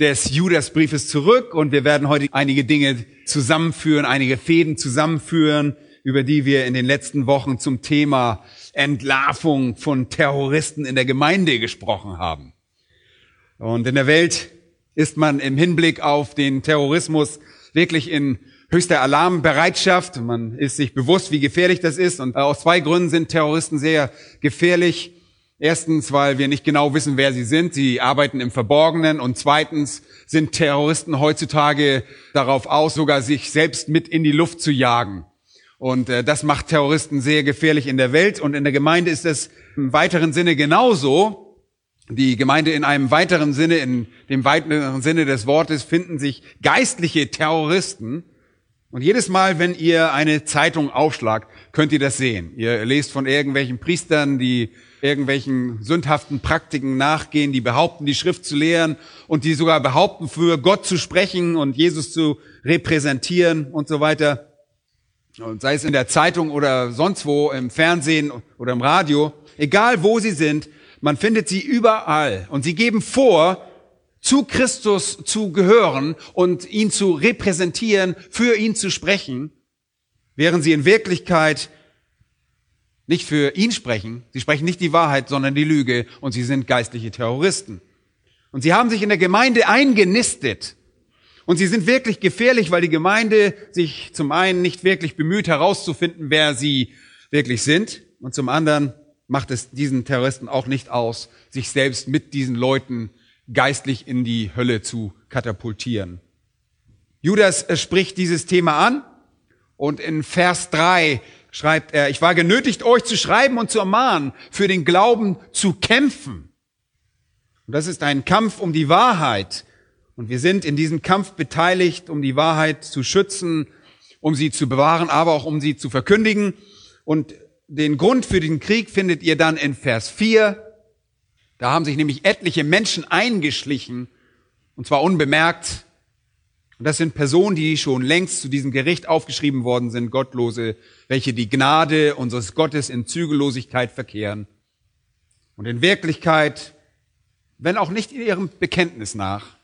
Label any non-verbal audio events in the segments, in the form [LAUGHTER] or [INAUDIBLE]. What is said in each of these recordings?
des Judasbriefes zurück und wir werden heute einige Dinge zusammenführen, einige Fäden zusammenführen, über die wir in den letzten Wochen zum Thema Entlarvung von Terroristen in der Gemeinde gesprochen haben. Und in der Welt ist man im Hinblick auf den Terrorismus wirklich in höchster Alarmbereitschaft. Man ist sich bewusst, wie gefährlich das ist. Und aus zwei Gründen sind Terroristen sehr gefährlich. Erstens, weil wir nicht genau wissen, wer sie sind. Sie arbeiten im Verborgenen. Und zweitens sind Terroristen heutzutage darauf aus, sogar sich selbst mit in die Luft zu jagen. Und äh, das macht Terroristen sehr gefährlich in der Welt. Und in der Gemeinde ist es im weiteren Sinne genauso. Die Gemeinde in einem weiteren Sinne, in dem weiteren Sinne des Wortes, finden sich geistliche Terroristen. Und jedes Mal, wenn ihr eine Zeitung aufschlagt, könnt ihr das sehen. Ihr lest von irgendwelchen Priestern, die irgendwelchen sündhaften Praktiken nachgehen, die behaupten, die Schrift zu lehren und die sogar behaupten, für Gott zu sprechen und Jesus zu repräsentieren und so weiter. Und sei es in der Zeitung oder sonst wo, im Fernsehen oder im Radio, egal wo sie sind, man findet sie überall. Und sie geben vor, zu Christus zu gehören und ihn zu repräsentieren, für ihn zu sprechen, während sie in Wirklichkeit nicht für ihn sprechen. Sie sprechen nicht die Wahrheit, sondern die Lüge und sie sind geistliche Terroristen. Und sie haben sich in der Gemeinde eingenistet. Und sie sind wirklich gefährlich, weil die Gemeinde sich zum einen nicht wirklich bemüht herauszufinden, wer sie wirklich sind. Und zum anderen macht es diesen Terroristen auch nicht aus, sich selbst mit diesen Leuten geistlich in die Hölle zu katapultieren. Judas spricht dieses Thema an und in Vers 3 schreibt er, ich war genötigt, euch zu schreiben und zu ermahnen, für den Glauben zu kämpfen. Und das ist ein Kampf um die Wahrheit. Und wir sind in diesem Kampf beteiligt, um die Wahrheit zu schützen, um sie zu bewahren, aber auch um sie zu verkündigen. Und den Grund für den Krieg findet ihr dann in Vers 4. Da haben sich nämlich etliche Menschen eingeschlichen, und zwar unbemerkt, und das sind Personen, die schon längst zu diesem Gericht aufgeschrieben worden sind, Gottlose, welche die Gnade unseres Gottes in Zügellosigkeit verkehren und in Wirklichkeit, wenn auch nicht in ihrem Bekenntnis nach,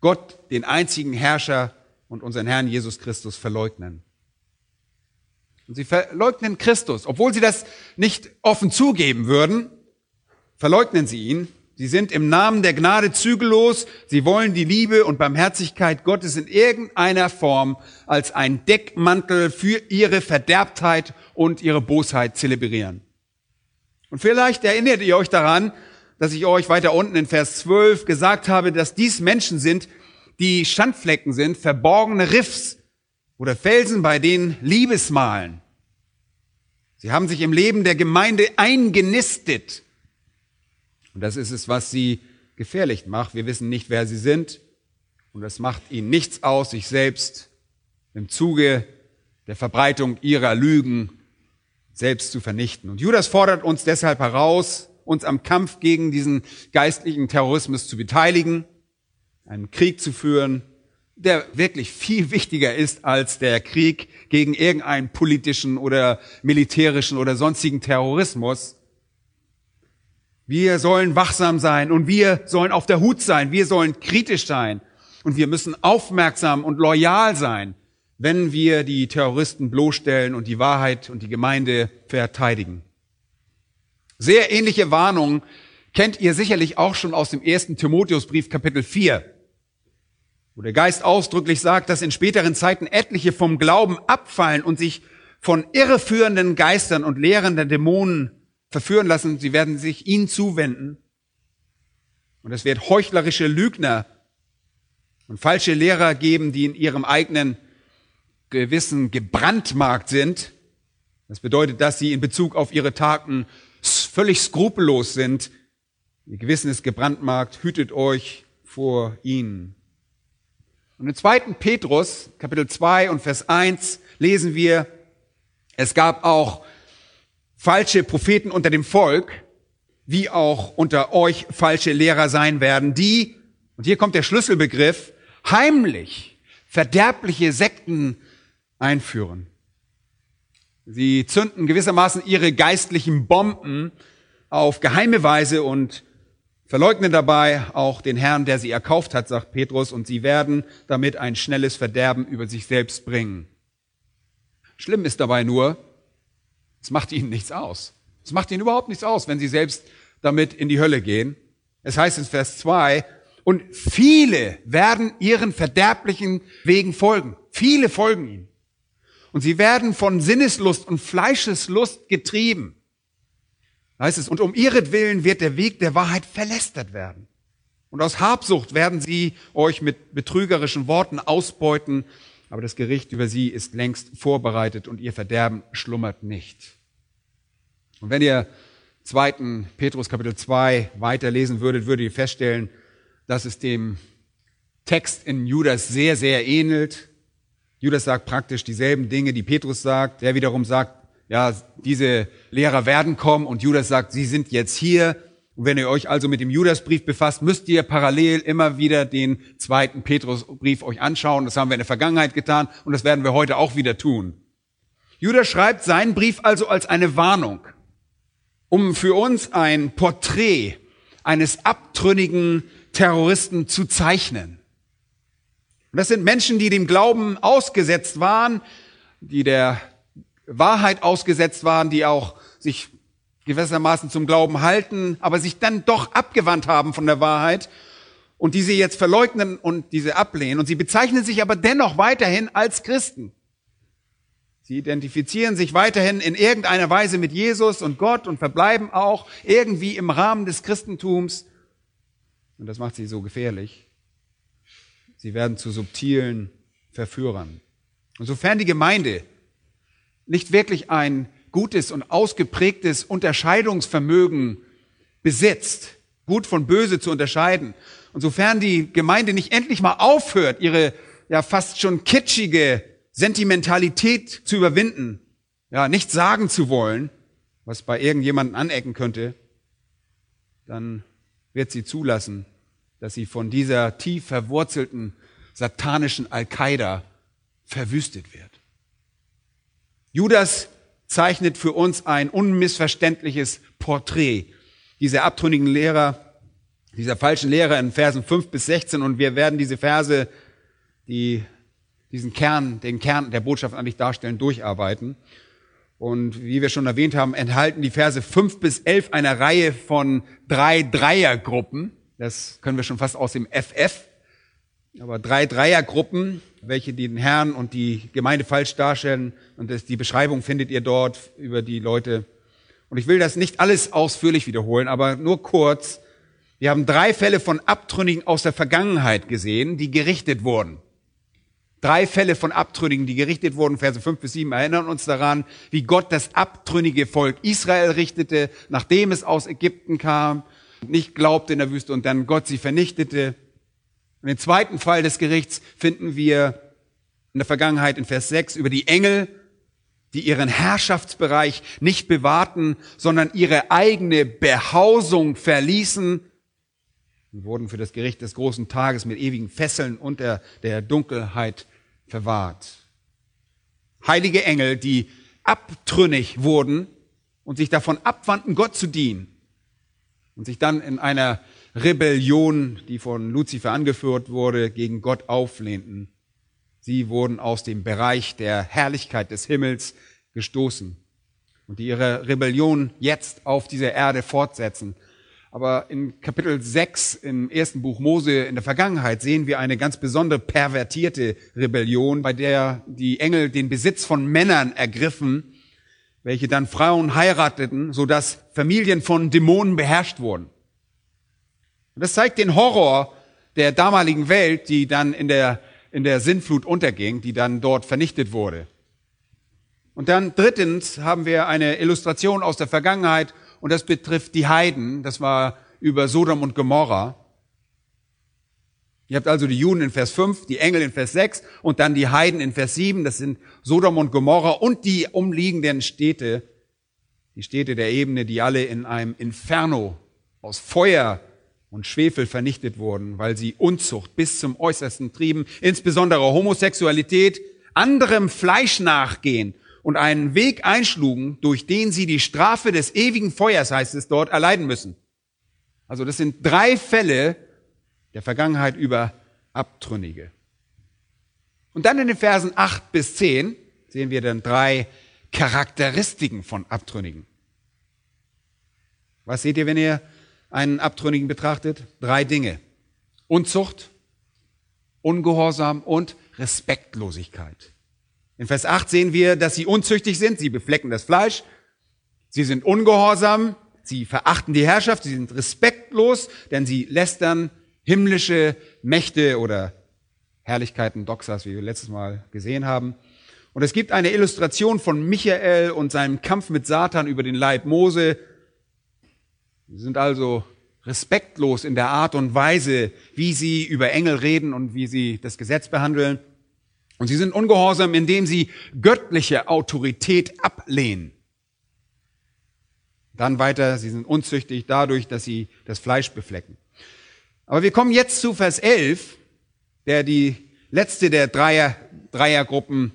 Gott, den einzigen Herrscher und unseren Herrn Jesus Christus verleugnen. Und sie verleugnen Christus, obwohl sie das nicht offen zugeben würden, verleugnen sie ihn Sie sind im Namen der Gnade zügellos. Sie wollen die Liebe und Barmherzigkeit Gottes in irgendeiner Form als ein Deckmantel für ihre Verderbtheit und ihre Bosheit zelebrieren. Und vielleicht erinnert ihr euch daran, dass ich euch weiter unten in Vers 12 gesagt habe, dass dies Menschen sind, die Schandflecken sind, verborgene Riffs oder Felsen, bei denen Liebesmalen. Sie haben sich im Leben der Gemeinde eingenistet und das ist es, was sie gefährlich macht. Wir wissen nicht, wer sie sind. Und das macht ihnen nichts aus, sich selbst im Zuge der Verbreitung ihrer Lügen selbst zu vernichten. Und Judas fordert uns deshalb heraus, uns am Kampf gegen diesen geistlichen Terrorismus zu beteiligen, einen Krieg zu führen, der wirklich viel wichtiger ist als der Krieg gegen irgendeinen politischen oder militärischen oder sonstigen Terrorismus. Wir sollen wachsam sein und wir sollen auf der Hut sein. Wir sollen kritisch sein und wir müssen aufmerksam und loyal sein, wenn wir die Terroristen bloßstellen und die Wahrheit und die Gemeinde verteidigen. Sehr ähnliche Warnungen kennt ihr sicherlich auch schon aus dem ersten Timotheusbrief Kapitel 4, wo der Geist ausdrücklich sagt, dass in späteren Zeiten etliche vom Glauben abfallen und sich von irreführenden Geistern und lehrenden Dämonen verführen lassen, sie werden sich ihnen zuwenden. Und es wird heuchlerische Lügner und falsche Lehrer geben, die in ihrem eigenen Gewissen gebrandmarkt sind. Das bedeutet, dass sie in Bezug auf ihre Taten völlig skrupellos sind. Ihr Gewissen ist gebrandmarkt, hütet euch vor ihnen. Und im zweiten Petrus, Kapitel 2 und Vers 1, lesen wir, es gab auch falsche Propheten unter dem Volk, wie auch unter euch falsche Lehrer sein werden, die, und hier kommt der Schlüsselbegriff, heimlich verderbliche Sekten einführen. Sie zünden gewissermaßen ihre geistlichen Bomben auf geheime Weise und verleugnen dabei auch den Herrn, der sie erkauft hat, sagt Petrus, und sie werden damit ein schnelles Verderben über sich selbst bringen. Schlimm ist dabei nur, es macht ihnen nichts aus. Es macht ihnen überhaupt nichts aus, wenn sie selbst damit in die Hölle gehen. Es heißt in Vers 2, und viele werden ihren verderblichen Wegen folgen. Viele folgen ihnen. Und sie werden von Sinneslust und Fleischeslust getrieben. Da heißt es, und um ihretwillen wird der Weg der Wahrheit verlästert werden. Und aus Habsucht werden sie euch mit betrügerischen Worten ausbeuten, aber das Gericht über sie ist längst vorbereitet und ihr Verderben schlummert nicht. Und wenn ihr zweiten Petrus Kapitel 2 weiterlesen würdet, würdet ihr feststellen, dass es dem Text in Judas sehr, sehr ähnelt. Judas sagt praktisch dieselben Dinge, die Petrus sagt. Der wiederum sagt, ja, diese Lehrer werden kommen und Judas sagt, sie sind jetzt hier. Und wenn ihr euch also mit dem Judasbrief befasst, müsst ihr parallel immer wieder den zweiten Petrusbrief euch anschauen. Das haben wir in der Vergangenheit getan und das werden wir heute auch wieder tun. Judas schreibt seinen Brief also als eine Warnung, um für uns ein Porträt eines abtrünnigen Terroristen zu zeichnen. Und das sind Menschen, die dem Glauben ausgesetzt waren, die der Wahrheit ausgesetzt waren, die auch sich gewissermaßen zum Glauben halten, aber sich dann doch abgewandt haben von der Wahrheit und die sie jetzt verleugnen und diese ablehnen. Und sie bezeichnen sich aber dennoch weiterhin als Christen. Sie identifizieren sich weiterhin in irgendeiner Weise mit Jesus und Gott und verbleiben auch irgendwie im Rahmen des Christentums. Und das macht sie so gefährlich. Sie werden zu subtilen Verführern. Und sofern die Gemeinde nicht wirklich ein gutes und ausgeprägtes Unterscheidungsvermögen besitzt, gut von böse zu unterscheiden, und sofern die Gemeinde nicht endlich mal aufhört, ihre ja fast schon kitschige Sentimentalität zu überwinden, ja, nicht sagen zu wollen, was bei irgendjemandem anecken könnte, dann wird sie zulassen, dass sie von dieser tief verwurzelten satanischen Al-Qaida verwüstet wird. Judas zeichnet für uns ein unmissverständliches Porträt dieser abtrünnigen Lehrer, dieser falschen Lehrer in Versen 5 bis 16 und wir werden diese Verse, die diesen Kern, den Kern der Botschaft eigentlich darstellen, durcharbeiten. Und wie wir schon erwähnt haben, enthalten die Verse 5 bis 11 eine Reihe von drei Dreiergruppen. Das können wir schon fast aus dem FF. Aber drei Dreiergruppen, welche den Herrn und die Gemeinde falsch darstellen. Und das, die Beschreibung findet ihr dort über die Leute. Und ich will das nicht alles ausführlich wiederholen, aber nur kurz. Wir haben drei Fälle von Abtrünnigen aus der Vergangenheit gesehen, die gerichtet wurden. Drei Fälle von Abtrünnigen, die gerichtet wurden, Verse 5 bis 7, erinnern uns daran, wie Gott das abtrünnige Volk Israel richtete, nachdem es aus Ägypten kam, nicht glaubte in der Wüste und dann Gott sie vernichtete. Und den zweiten Fall des Gerichts finden wir in der Vergangenheit in Vers 6 über die Engel, die ihren Herrschaftsbereich nicht bewahrten, sondern ihre eigene Behausung verließen und wurden für das Gericht des großen Tages mit ewigen Fesseln unter der Dunkelheit verwahrt. Heilige Engel, die abtrünnig wurden und sich davon abwandten, Gott zu dienen und sich dann in einer Rebellion, die von Luzifer angeführt wurde, gegen Gott auflehnten. Sie wurden aus dem Bereich der Herrlichkeit des Himmels gestoßen und die ihre Rebellion jetzt auf dieser Erde fortsetzen. Aber in Kapitel 6 im ersten Buch Mose in der Vergangenheit sehen wir eine ganz besondere pervertierte Rebellion, bei der die Engel den Besitz von Männern ergriffen, welche dann Frauen heirateten, sodass Familien von Dämonen beherrscht wurden. Und das zeigt den Horror der damaligen Welt, die dann in der, in der Sinnflut unterging, die dann dort vernichtet wurde. Und dann drittens haben wir eine Illustration aus der Vergangenheit und das betrifft die Heiden. Das war über Sodom und Gomorra. Ihr habt also die Juden in Vers 5, die Engel in Vers 6 und dann die Heiden in Vers 7. Das sind Sodom und Gomorra und die umliegenden Städte, die Städte der Ebene, die alle in einem Inferno aus Feuer und Schwefel vernichtet wurden, weil sie Unzucht bis zum Äußersten trieben, insbesondere Homosexualität, anderem Fleisch nachgehen und einen Weg einschlugen, durch den sie die Strafe des ewigen Feuers, heißt es dort, erleiden müssen. Also das sind drei Fälle der Vergangenheit über Abtrünnige. Und dann in den Versen 8 bis 10 sehen wir dann drei Charakteristiken von Abtrünnigen. Was seht ihr, wenn ihr einen Abtrünnigen betrachtet? Drei Dinge. Unzucht, Ungehorsam und Respektlosigkeit. In Vers 8 sehen wir, dass sie unzüchtig sind, sie beflecken das Fleisch, sie sind ungehorsam, sie verachten die Herrschaft, sie sind respektlos, denn sie lästern himmlische Mächte oder Herrlichkeiten, Doxas, wie wir letztes Mal gesehen haben. Und es gibt eine Illustration von Michael und seinem Kampf mit Satan über den Leib Mose. Sie sind also respektlos in der Art und Weise, wie sie über Engel reden und wie sie das Gesetz behandeln. Und sie sind ungehorsam, indem sie göttliche Autorität ablehnen. Dann weiter, sie sind unzüchtig dadurch, dass sie das Fleisch beflecken. Aber wir kommen jetzt zu Vers 11, der die letzte der Dreier, Dreiergruppen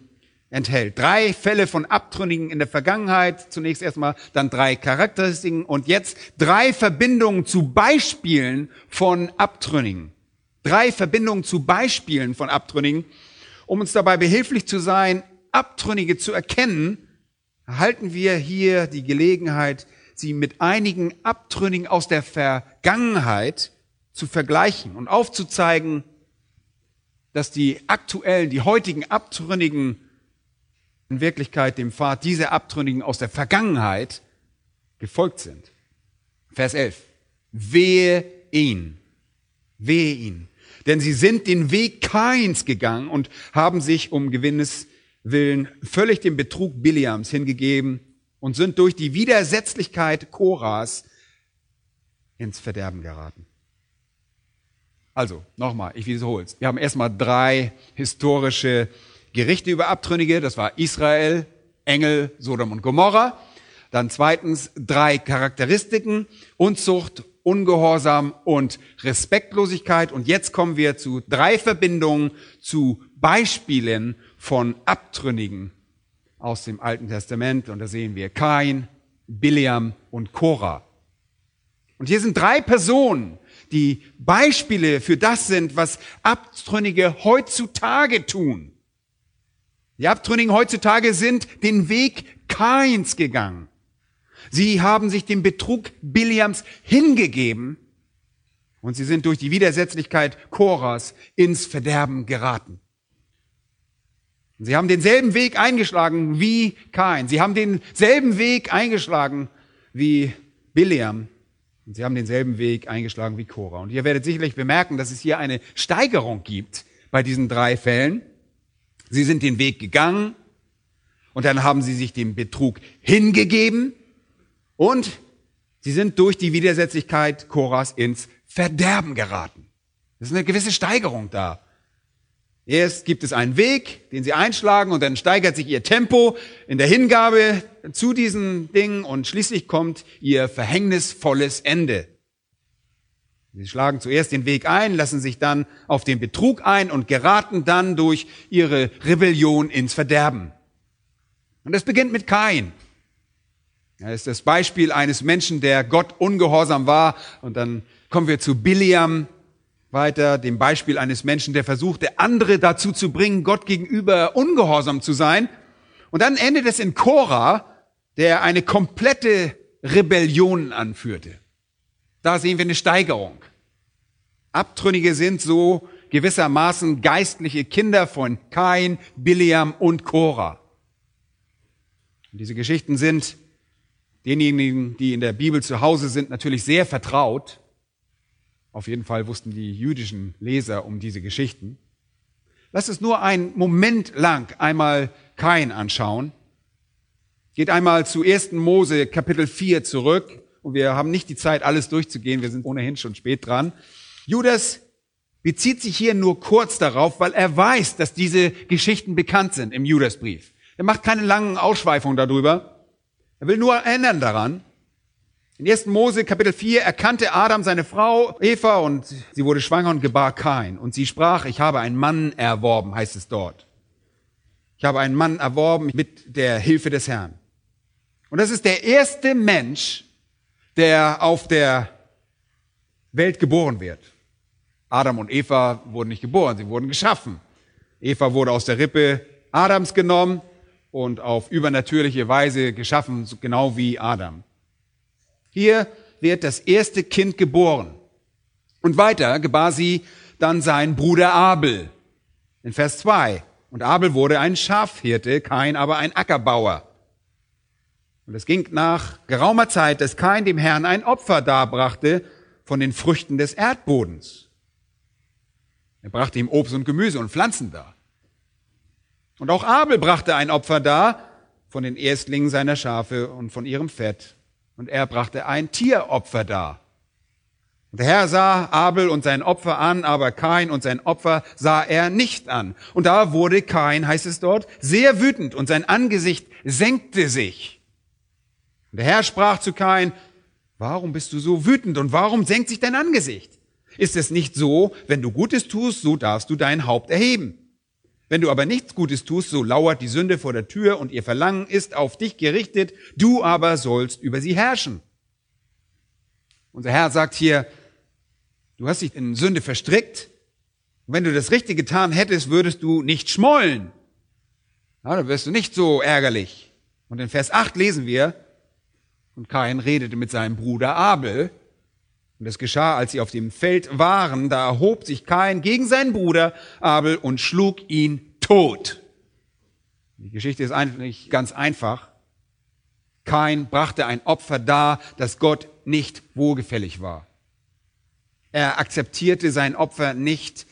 enthält. Drei Fälle von Abtrünnigen in der Vergangenheit, zunächst erstmal, dann drei Charakteristiken und jetzt drei Verbindungen zu Beispielen von Abtrünnigen. Drei Verbindungen zu Beispielen von Abtrünnigen, um uns dabei behilflich zu sein, Abtrünnige zu erkennen, erhalten wir hier die Gelegenheit, sie mit einigen Abtrünnigen aus der Vergangenheit zu vergleichen und aufzuzeigen, dass die aktuellen, die heutigen Abtrünnigen in Wirklichkeit dem Pfad dieser Abtrünnigen aus der Vergangenheit gefolgt sind. Vers 11. Wehe ihn. Wehe ihn. Denn sie sind den Weg Kains gegangen und haben sich um Gewinnes willen völlig dem Betrug Biliams hingegeben und sind durch die Widersetzlichkeit Koras ins Verderben geraten. Also, nochmal, ich wiederhole es. Wir haben erstmal drei historische Gerichte über Abtrünnige. Das war Israel, Engel, Sodom und Gomorra. Dann zweitens drei Charakteristiken, Unzucht, Ungehorsam und Respektlosigkeit. Und jetzt kommen wir zu drei Verbindungen, zu Beispielen von Abtrünnigen aus dem Alten Testament. Und da sehen wir Kain, Biliam und Korah. Und hier sind drei Personen, die Beispiele für das sind, was Abtrünnige heutzutage tun. Die Abtrünnigen heutzutage sind den Weg Kains gegangen. Sie haben sich dem Betrug Biliams hingegeben und sie sind durch die Widersetzlichkeit Koras ins Verderben geraten. Sie haben denselben Weg eingeschlagen wie Kain. Sie haben denselben Weg eingeschlagen wie Biliam. Und sie haben denselben Weg eingeschlagen wie Korah. Und ihr werdet sicherlich bemerken, dass es hier eine Steigerung gibt bei diesen drei Fällen. Sie sind den Weg gegangen und dann haben sie sich dem Betrug hingegeben und sie sind durch die Widersetzlichkeit Koras ins Verderben geraten. Das ist eine gewisse Steigerung da. Erst gibt es einen Weg, den sie einschlagen und dann steigert sich ihr Tempo in der Hingabe zu diesen Dingen und schließlich kommt ihr verhängnisvolles Ende. Sie schlagen zuerst den Weg ein, lassen sich dann auf den Betrug ein und geraten dann durch ihre Rebellion ins Verderben. Und es beginnt mit Kain. Er ist das Beispiel eines Menschen, der Gott ungehorsam war. Und dann kommen wir zu Biliam, weiter dem Beispiel eines Menschen, der versuchte, andere dazu zu bringen, Gott gegenüber ungehorsam zu sein. Und dann endet es in Korah, der eine komplette Rebellion anführte. Da sehen wir eine Steigerung. Abtrünnige sind so gewissermaßen geistliche Kinder von Kain, Biliam und Korah. Und diese Geschichten sind denjenigen, die in der Bibel zu Hause sind, natürlich sehr vertraut. Auf jeden Fall wussten die jüdischen Leser um diese Geschichten. Lass es nur einen Moment lang einmal Kain anschauen. Geht einmal zu 1. Mose Kapitel 4 zurück. Und wir haben nicht die Zeit, alles durchzugehen. Wir sind ohnehin schon spät dran. Judas bezieht sich hier nur kurz darauf, weil er weiß, dass diese Geschichten bekannt sind im Judasbrief. Er macht keine langen Ausschweifungen darüber. Er will nur erinnern daran. In 1. Mose Kapitel 4 erkannte Adam seine Frau Eva und sie wurde schwanger und gebar Kain. Und sie sprach, ich habe einen Mann erworben, heißt es dort. Ich habe einen Mann erworben mit der Hilfe des Herrn. Und das ist der erste Mensch, der auf der Welt geboren wird. Adam und Eva wurden nicht geboren, sie wurden geschaffen. Eva wurde aus der Rippe Adams genommen und auf übernatürliche Weise geschaffen, genau wie Adam. Hier wird das erste Kind geboren. Und weiter gebar sie dann sein Bruder Abel. In Vers 2. Und Abel wurde ein Schafhirte, kein aber ein Ackerbauer. Und es ging nach geraumer Zeit, dass kein dem Herrn ein Opfer darbrachte von den Früchten des Erdbodens. Er brachte ihm Obst und Gemüse und Pflanzen dar. Und auch Abel brachte ein Opfer dar von den Erstlingen seiner Schafe und von ihrem Fett. Und er brachte ein Tieropfer dar. Und der Herr sah Abel und sein Opfer an, aber Kain und sein Opfer sah er nicht an. Und da wurde Kain, heißt es dort, sehr wütend und sein Angesicht senkte sich. Und der Herr sprach zu Kain, warum bist du so wütend und warum senkt sich dein Angesicht? Ist es nicht so, wenn du Gutes tust, so darfst du dein Haupt erheben. Wenn du aber nichts Gutes tust, so lauert die Sünde vor der Tür und ihr Verlangen ist auf dich gerichtet, du aber sollst über sie herrschen. Unser Herr sagt hier, du hast dich in Sünde verstrickt. Und wenn du das Richtige getan hättest, würdest du nicht schmollen. Ja, dann wirst du nicht so ärgerlich. Und in Vers 8 lesen wir, und Kain redete mit seinem Bruder Abel, und es geschah, als sie auf dem Feld waren, da erhob sich Kain gegen seinen Bruder Abel und schlug ihn tot. Die Geschichte ist eigentlich ganz einfach. Kain brachte ein Opfer dar, das Gott nicht wohlgefällig war. Er akzeptierte sein Opfer nicht,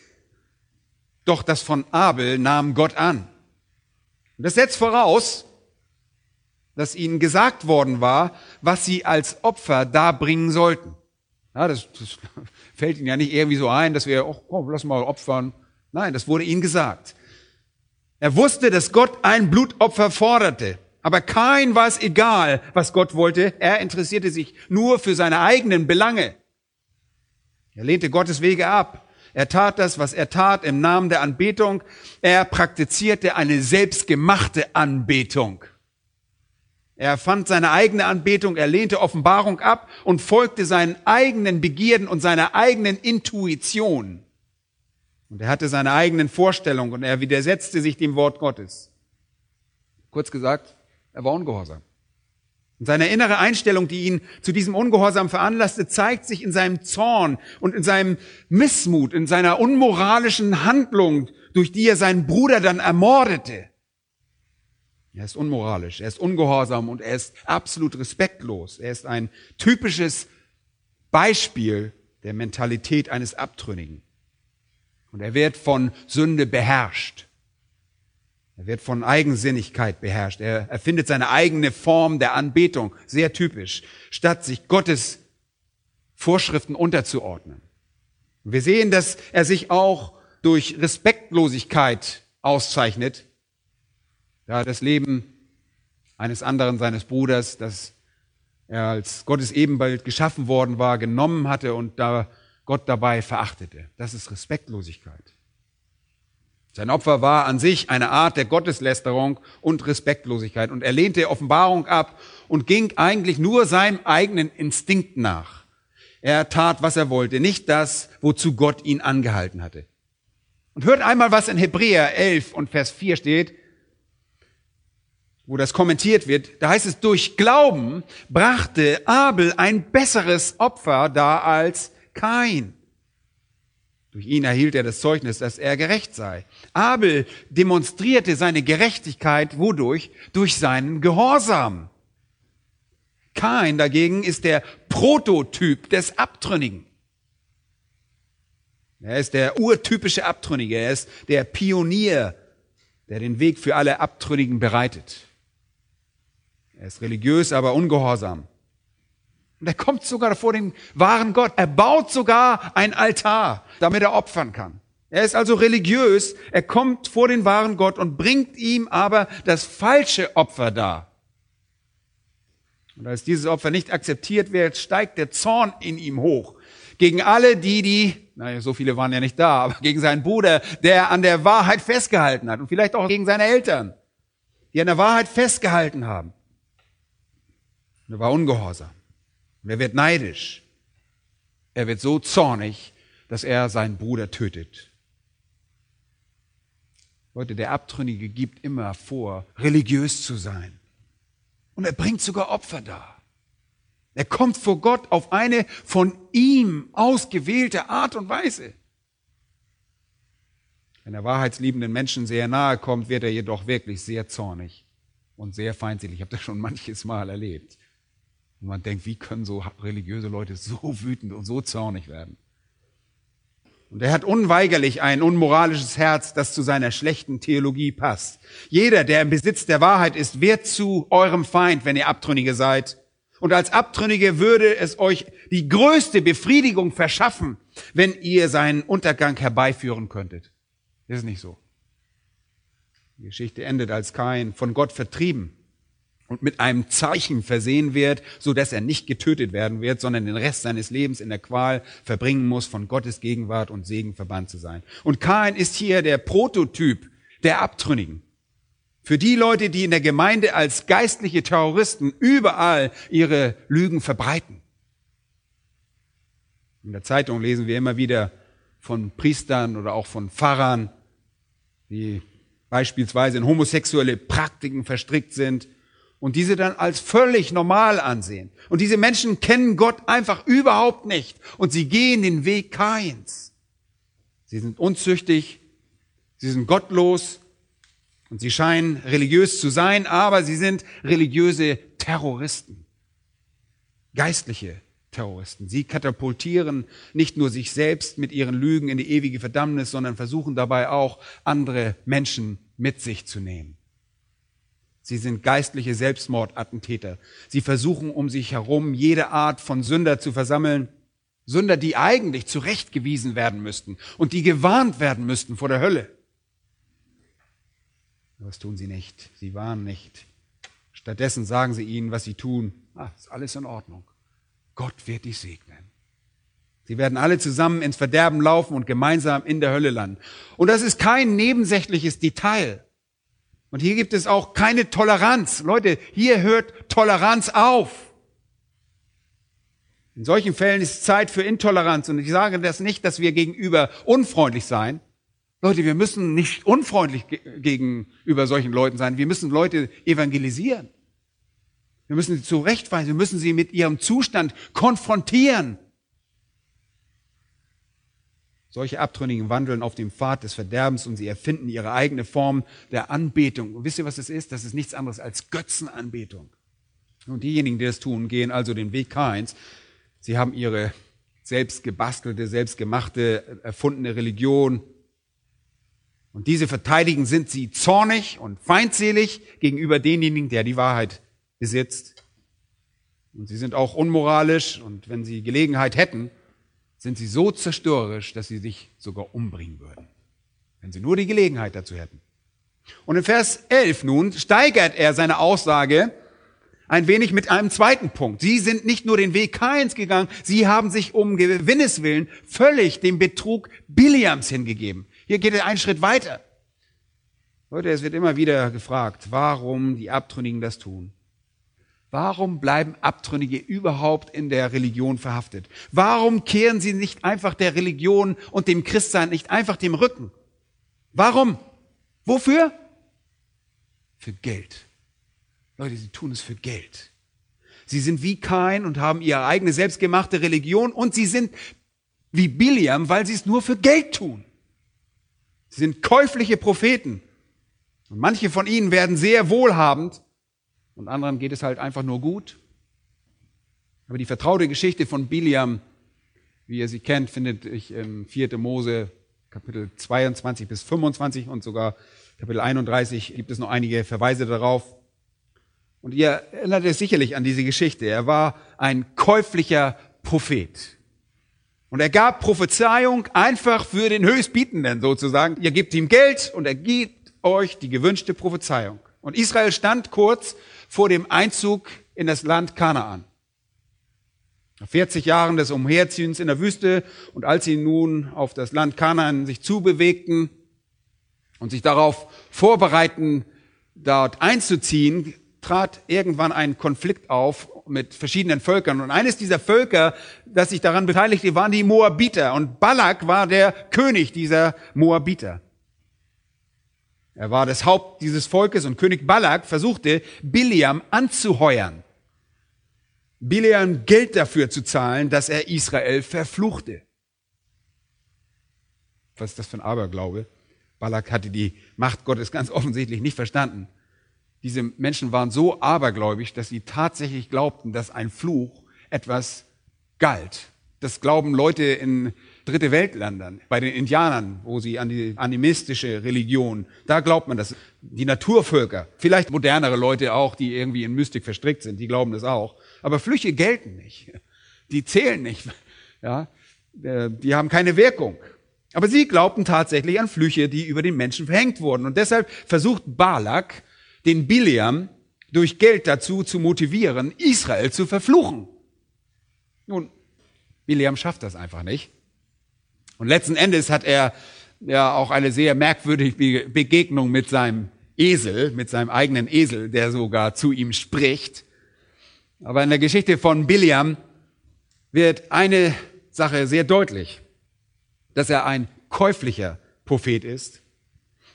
doch das von Abel nahm Gott an. Und das setzt voraus, dass ihnen gesagt worden war, was sie als Opfer darbringen sollten. Ja, das, das [LAUGHS] fällt ihnen ja nicht irgendwie so ein, dass wir, oh, komm, lass mal opfern. Nein, das wurde ihnen gesagt. Er wusste, dass Gott ein Blutopfer forderte. Aber kein war es egal, was Gott wollte. Er interessierte sich nur für seine eigenen Belange. Er lehnte Gottes Wege ab. Er tat das, was er tat, im Namen der Anbetung. Er praktizierte eine selbstgemachte Anbetung. Er fand seine eigene Anbetung, er lehnte Offenbarung ab und folgte seinen eigenen Begierden und seiner eigenen Intuition. Und er hatte seine eigenen Vorstellungen und er widersetzte sich dem Wort Gottes. Kurz gesagt, er war ungehorsam. Und seine innere Einstellung, die ihn zu diesem Ungehorsam veranlasste, zeigt sich in seinem Zorn und in seinem Missmut, in seiner unmoralischen Handlung, durch die er seinen Bruder dann ermordete. Er ist unmoralisch, er ist ungehorsam und er ist absolut respektlos. Er ist ein typisches Beispiel der Mentalität eines Abtrünnigen. Und er wird von Sünde beherrscht. Er wird von Eigensinnigkeit beherrscht. Er erfindet seine eigene Form der Anbetung, sehr typisch, statt sich Gottes Vorschriften unterzuordnen. wir sehen, dass er sich auch durch Respektlosigkeit auszeichnet, ja, das Leben eines anderen, seines Bruders, das er als Gottes Ebenbild geschaffen worden war, genommen hatte und da Gott dabei verachtete. Das ist Respektlosigkeit. Sein Opfer war an sich eine Art der Gotteslästerung und Respektlosigkeit und er lehnte Offenbarung ab und ging eigentlich nur seinem eigenen Instinkt nach. Er tat, was er wollte, nicht das, wozu Gott ihn angehalten hatte. Und hört einmal, was in Hebräer 11 und Vers 4 steht wo das kommentiert wird, da heißt es, durch Glauben brachte Abel ein besseres Opfer dar als Kain. Durch ihn erhielt er das Zeugnis, dass er gerecht sei. Abel demonstrierte seine Gerechtigkeit wodurch? Durch seinen Gehorsam. Kain dagegen ist der Prototyp des Abtrünnigen. Er ist der urtypische Abtrünnige, er ist der Pionier, der den Weg für alle Abtrünnigen bereitet. Er ist religiös, aber ungehorsam. Und er kommt sogar vor den wahren Gott. Er baut sogar ein Altar, damit er opfern kann. Er ist also religiös. Er kommt vor den wahren Gott und bringt ihm aber das falsche Opfer dar. Und als dieses Opfer nicht akzeptiert wird, steigt der Zorn in ihm hoch. Gegen alle die, die, naja, so viele waren ja nicht da, aber gegen seinen Bruder, der an der Wahrheit festgehalten hat. Und vielleicht auch gegen seine Eltern, die an der Wahrheit festgehalten haben. Und er war ungehorsam. Und er wird neidisch. Er wird so zornig, dass er seinen Bruder tötet. Leute, der Abtrünnige gibt immer vor, religiös zu sein. Und er bringt sogar Opfer dar. Er kommt vor Gott auf eine von ihm ausgewählte Art und Weise. Wenn er wahrheitsliebenden Menschen sehr nahe kommt, wird er jedoch wirklich sehr zornig und sehr feindselig. Ich habe das schon manches Mal erlebt. Und man denkt, wie können so religiöse Leute so wütend und so zornig werden? Und er hat unweigerlich ein unmoralisches Herz, das zu seiner schlechten Theologie passt. Jeder, der im Besitz der Wahrheit ist, wird zu eurem Feind, wenn ihr Abtrünnige seid. Und als Abtrünnige würde es euch die größte Befriedigung verschaffen, wenn ihr seinen Untergang herbeiführen könntet. Ist nicht so. Die Geschichte endet als Kain von Gott vertrieben und mit einem Zeichen versehen wird, so dass er nicht getötet werden wird, sondern den Rest seines Lebens in der Qual verbringen muss, von Gottes Gegenwart und Segen verbannt zu sein. Und Kain ist hier der Prototyp der Abtrünnigen. Für die Leute, die in der Gemeinde als geistliche Terroristen überall ihre Lügen verbreiten. In der Zeitung lesen wir immer wieder von Priestern oder auch von Pfarrern, die beispielsweise in homosexuelle Praktiken verstrickt sind, und diese dann als völlig normal ansehen. Und diese Menschen kennen Gott einfach überhaupt nicht und sie gehen den Weg Kains. Sie sind unzüchtig, sie sind gottlos und sie scheinen religiös zu sein, aber sie sind religiöse Terroristen, geistliche Terroristen. Sie katapultieren nicht nur sich selbst mit ihren Lügen in die ewige Verdammnis, sondern versuchen dabei auch andere Menschen mit sich zu nehmen. Sie sind geistliche Selbstmordattentäter. Sie versuchen um sich herum jede Art von Sünder zu versammeln. Sünder, die eigentlich zurechtgewiesen werden müssten und die gewarnt werden müssten vor der Hölle. Das tun sie nicht. Sie warnen nicht. Stattdessen sagen sie ihnen, was sie tun. Ah, ist alles in Ordnung. Gott wird dich segnen. Sie werden alle zusammen ins Verderben laufen und gemeinsam in der Hölle landen. Und das ist kein nebensächliches Detail. Und hier gibt es auch keine Toleranz. Leute, hier hört Toleranz auf. In solchen Fällen ist Zeit für Intoleranz. Und ich sage das nicht, dass wir gegenüber unfreundlich sein. Leute, wir müssen nicht unfreundlich gegenüber solchen Leuten sein. Wir müssen Leute evangelisieren. Wir müssen sie zurechtweisen. Wir müssen sie mit ihrem Zustand konfrontieren. Solche Abtrünnigen wandeln auf dem Pfad des Verderbens und sie erfinden ihre eigene Form der Anbetung. Und wisst ihr, was es ist? Das ist nichts anderes als Götzenanbetung. Und diejenigen, die das tun, gehen also den Weg Kains. Sie haben ihre selbst gebastelte, selbstgemachte, erfundene Religion. Und diese verteidigen sind sie zornig und feindselig gegenüber denjenigen, der die Wahrheit besitzt. Und sie sind auch unmoralisch und wenn sie Gelegenheit hätten, sind sie so zerstörerisch, dass sie sich sogar umbringen würden, wenn sie nur die Gelegenheit dazu hätten. Und in Vers 11 nun steigert er seine Aussage ein wenig mit einem zweiten Punkt. Sie sind nicht nur den Weg Kains gegangen, sie haben sich um Gewinnes willen völlig dem Betrug Biliams hingegeben. Hier geht er einen Schritt weiter. Leute, es wird immer wieder gefragt, warum die Abtrünnigen das tun. Warum bleiben Abtrünnige überhaupt in der Religion verhaftet? Warum kehren sie nicht einfach der Religion und dem Christsein nicht einfach dem Rücken? Warum? Wofür? Für Geld. Leute, sie tun es für Geld. Sie sind wie Kain und haben ihre eigene selbstgemachte Religion und sie sind wie Biliam, weil sie es nur für Geld tun. Sie sind käufliche Propheten. Und manche von ihnen werden sehr wohlhabend und anderen geht es halt einfach nur gut. Aber die vertraute Geschichte von Biliam, wie ihr sie kennt, findet ich im 4. Mose Kapitel 22 bis 25 und sogar Kapitel 31 gibt es noch einige Verweise darauf. Und ihr erinnert euch sicherlich an diese Geschichte. Er war ein käuflicher Prophet. Und er gab Prophezeiung einfach für den Höchstbietenden sozusagen. Ihr gebt ihm Geld und er gibt euch die gewünschte Prophezeiung. Und Israel stand kurz vor dem Einzug in das Land Kanaan. Nach 40 Jahren des Umherziehens in der Wüste und als sie nun auf das Land Kanaan sich zubewegten und sich darauf vorbereiten, dort einzuziehen, trat irgendwann ein Konflikt auf mit verschiedenen Völkern. Und eines dieser Völker, das sich daran beteiligte, waren die Moabiter. Und Balak war der König dieser Moabiter. Er war das Haupt dieses Volkes und König Balak versuchte, Biliam anzuheuern. Bileam Geld dafür zu zahlen, dass er Israel verfluchte. Was ist das für ein Aberglaube? Balak hatte die Macht Gottes ganz offensichtlich nicht verstanden. Diese Menschen waren so abergläubig, dass sie tatsächlich glaubten, dass ein Fluch etwas galt. Das glauben Leute in dritte Weltländern, bei den Indianern, wo sie an die animistische Religion, da glaubt man das. Die Naturvölker, vielleicht modernere Leute auch, die irgendwie in Mystik verstrickt sind, die glauben das auch. Aber Flüche gelten nicht. Die zählen nicht. Ja, äh, die haben keine Wirkung. Aber sie glaubten tatsächlich an Flüche, die über den Menschen verhängt wurden. Und deshalb versucht Balak, den Biliam durch Geld dazu zu motivieren, Israel zu verfluchen. Nun, Biliam schafft das einfach nicht. Und letzten Endes hat er ja auch eine sehr merkwürdige Begegnung mit seinem Esel, mit seinem eigenen Esel, der sogar zu ihm spricht. Aber in der Geschichte von Biliam wird eine Sache sehr deutlich, dass er ein käuflicher Prophet ist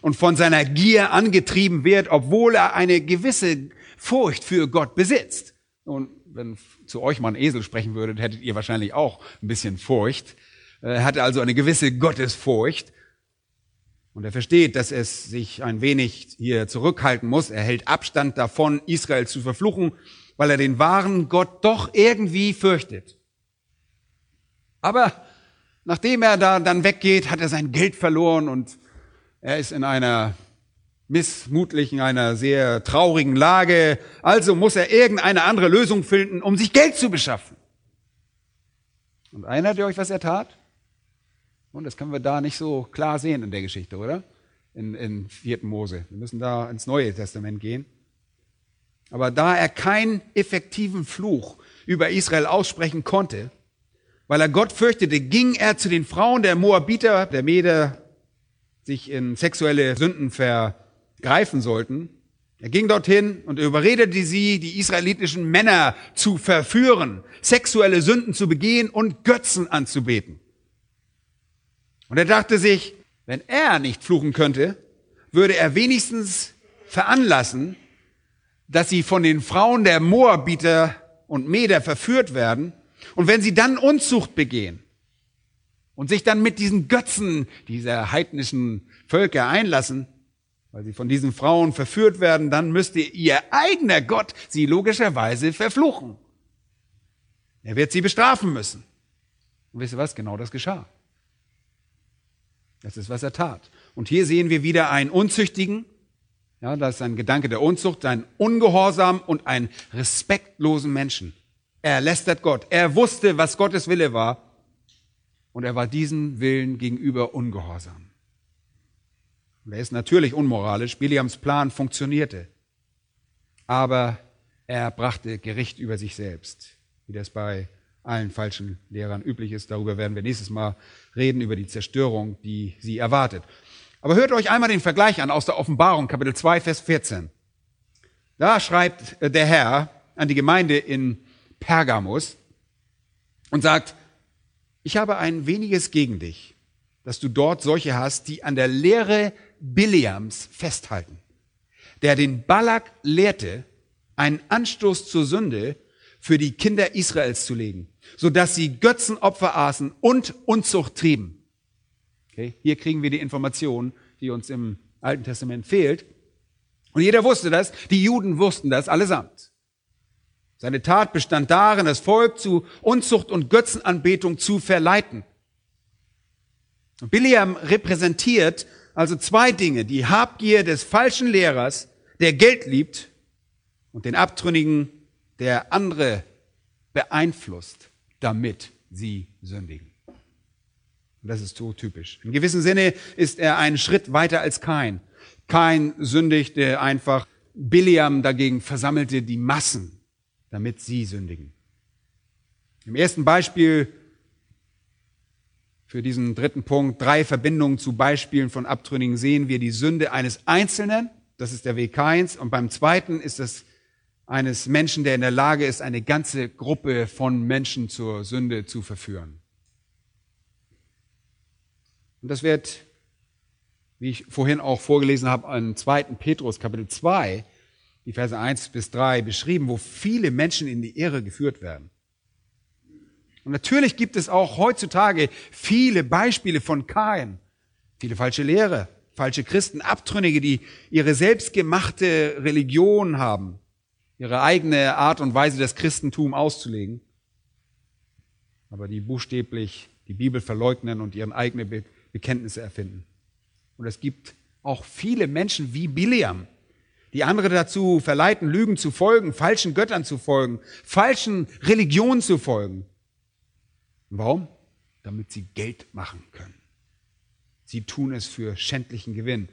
und von seiner Gier angetrieben wird, obwohl er eine gewisse Furcht für Gott besitzt. Und wenn zu euch mal ein Esel sprechen würdet, hättet ihr wahrscheinlich auch ein bisschen Furcht. Er hatte also eine gewisse Gottesfurcht. Und er versteht, dass es sich ein wenig hier zurückhalten muss. Er hält Abstand davon, Israel zu verfluchen weil er den wahren Gott doch irgendwie fürchtet. Aber nachdem er da dann weggeht, hat er sein Geld verloren und er ist in einer missmutlichen, einer sehr traurigen Lage. Also muss er irgendeine andere Lösung finden, um sich Geld zu beschaffen. Und erinnert ihr euch, was er tat? Und das können wir da nicht so klar sehen in der Geschichte, oder? In, in 4. Mose. Wir müssen da ins Neue Testament gehen. Aber da er keinen effektiven Fluch über Israel aussprechen konnte, weil er Gott fürchtete, ging er zu den Frauen der Moabiter, der Meder, sich in sexuelle Sünden vergreifen sollten. Er ging dorthin und überredete sie, die israelitischen Männer zu verführen, sexuelle Sünden zu begehen und Götzen anzubeten. Und er dachte sich, wenn er nicht fluchen könnte, würde er wenigstens veranlassen, dass sie von den Frauen der Moabiter und Meder verführt werden. Und wenn sie dann Unzucht begehen und sich dann mit diesen Götzen dieser heidnischen Völker einlassen, weil sie von diesen Frauen verführt werden, dann müsste ihr eigener Gott sie logischerweise verfluchen. Er wird sie bestrafen müssen. Und wisst ihr was? Genau das geschah. Das ist, was er tat. Und hier sehen wir wieder einen unzüchtigen, ja, das ist ein Gedanke der Unzucht, ein Ungehorsam und ein respektlosen Menschen. Er lästert Gott. Er wusste, was Gottes Wille war. Und er war diesen Willen gegenüber ungehorsam. Und er ist natürlich unmoralisch. Biliams Plan funktionierte. Aber er brachte Gericht über sich selbst, wie das bei allen falschen Lehrern üblich ist. Darüber werden wir nächstes Mal reden, über die Zerstörung, die sie erwartet. Aber hört euch einmal den Vergleich an aus der Offenbarung, Kapitel 2, Vers 14. Da schreibt äh, der Herr an die Gemeinde in Pergamus und sagt, ich habe ein weniges gegen dich, dass du dort solche hast, die an der Lehre Biliams festhalten, der den Balak lehrte, einen Anstoß zur Sünde für die Kinder Israels zu legen, so dass sie Götzenopfer aßen und Unzucht trieben. Okay? Hier kriegen wir die Information, die uns im Alten Testament fehlt. Und jeder wusste das, die Juden wussten das allesamt. Seine Tat bestand darin, das Volk zu Unzucht und Götzenanbetung zu verleiten. Und Biliam repräsentiert also zwei Dinge. Die Habgier des falschen Lehrers, der Geld liebt, und den Abtrünnigen, der andere beeinflusst, damit sie sündigen. Und das ist so typisch. In gewissem Sinne ist er einen Schritt weiter als Kain. Kain sündigte einfach, Biliam dagegen versammelte die Massen, damit sie sündigen. Im ersten Beispiel für diesen dritten Punkt, drei Verbindungen zu Beispielen von Abtrünnigen, sehen wir die Sünde eines Einzelnen, das ist der Weg Kains, und beim zweiten ist es eines Menschen, der in der Lage ist, eine ganze Gruppe von Menschen zur Sünde zu verführen. Und das wird, wie ich vorhin auch vorgelesen habe, im 2. Petrus Kapitel 2, die Verse 1 bis 3 beschrieben, wo viele Menschen in die Irre geführt werden. Und natürlich gibt es auch heutzutage viele Beispiele von Kain, viele falsche Lehre, falsche Christen, Abtrünnige, die ihre selbstgemachte Religion haben, ihre eigene Art und Weise, das Christentum auszulegen, aber die buchstäblich die Bibel verleugnen und ihren eigenen Bekenntnisse erfinden. Und es gibt auch viele Menschen wie Biliam, die andere dazu verleiten, Lügen zu folgen, falschen Göttern zu folgen, falschen Religionen zu folgen. Warum? Damit sie Geld machen können. Sie tun es für schändlichen Gewinn.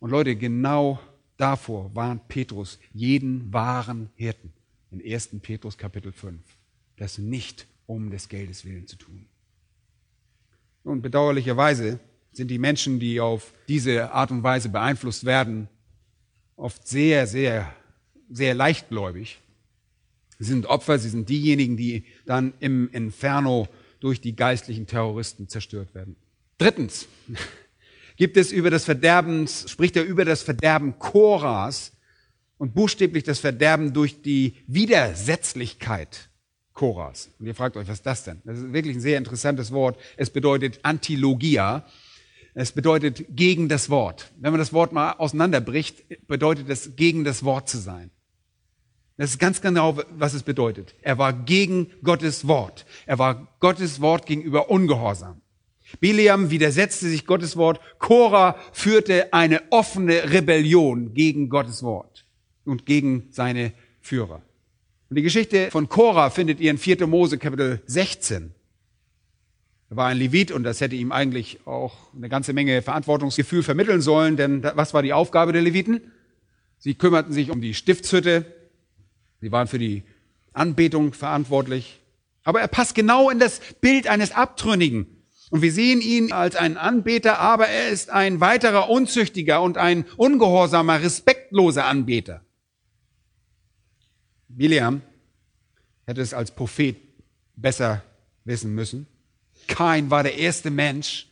Und Leute, genau davor warnt Petrus jeden wahren Hirten in 1. Petrus Kapitel 5, das nicht um des Geldes willen zu tun. Und bedauerlicherweise sind die Menschen, die auf diese Art und Weise beeinflusst werden, oft sehr, sehr, sehr leichtgläubig. Sie sind Opfer, sie sind diejenigen, die dann im Inferno durch die geistlichen Terroristen zerstört werden. Drittens gibt es über das Verderben, spricht er über das Verderben Koras und buchstäblich das Verderben durch die Widersetzlichkeit Koras. Und ihr fragt euch, was ist das denn? Das ist wirklich ein sehr interessantes Wort. Es bedeutet Antilogia. Es bedeutet gegen das Wort. Wenn man das Wort mal auseinanderbricht, bedeutet es gegen das Wort zu sein. Das ist ganz genau, was es bedeutet. Er war gegen Gottes Wort. Er war Gottes Wort gegenüber ungehorsam. Biliam widersetzte sich Gottes Wort. Korah führte eine offene Rebellion gegen Gottes Wort und gegen seine Führer. Und die Geschichte von Korah findet ihr in 4. Mose Kapitel 16. Er war ein Levit und das hätte ihm eigentlich auch eine ganze Menge Verantwortungsgefühl vermitteln sollen, denn was war die Aufgabe der Leviten? Sie kümmerten sich um die Stiftshütte, sie waren für die Anbetung verantwortlich, aber er passt genau in das Bild eines Abtrünnigen. Und wir sehen ihn als einen Anbeter, aber er ist ein weiterer unzüchtiger und ein ungehorsamer, respektloser Anbeter. Biliam hätte es als Prophet besser wissen müssen. Kain war der erste Mensch,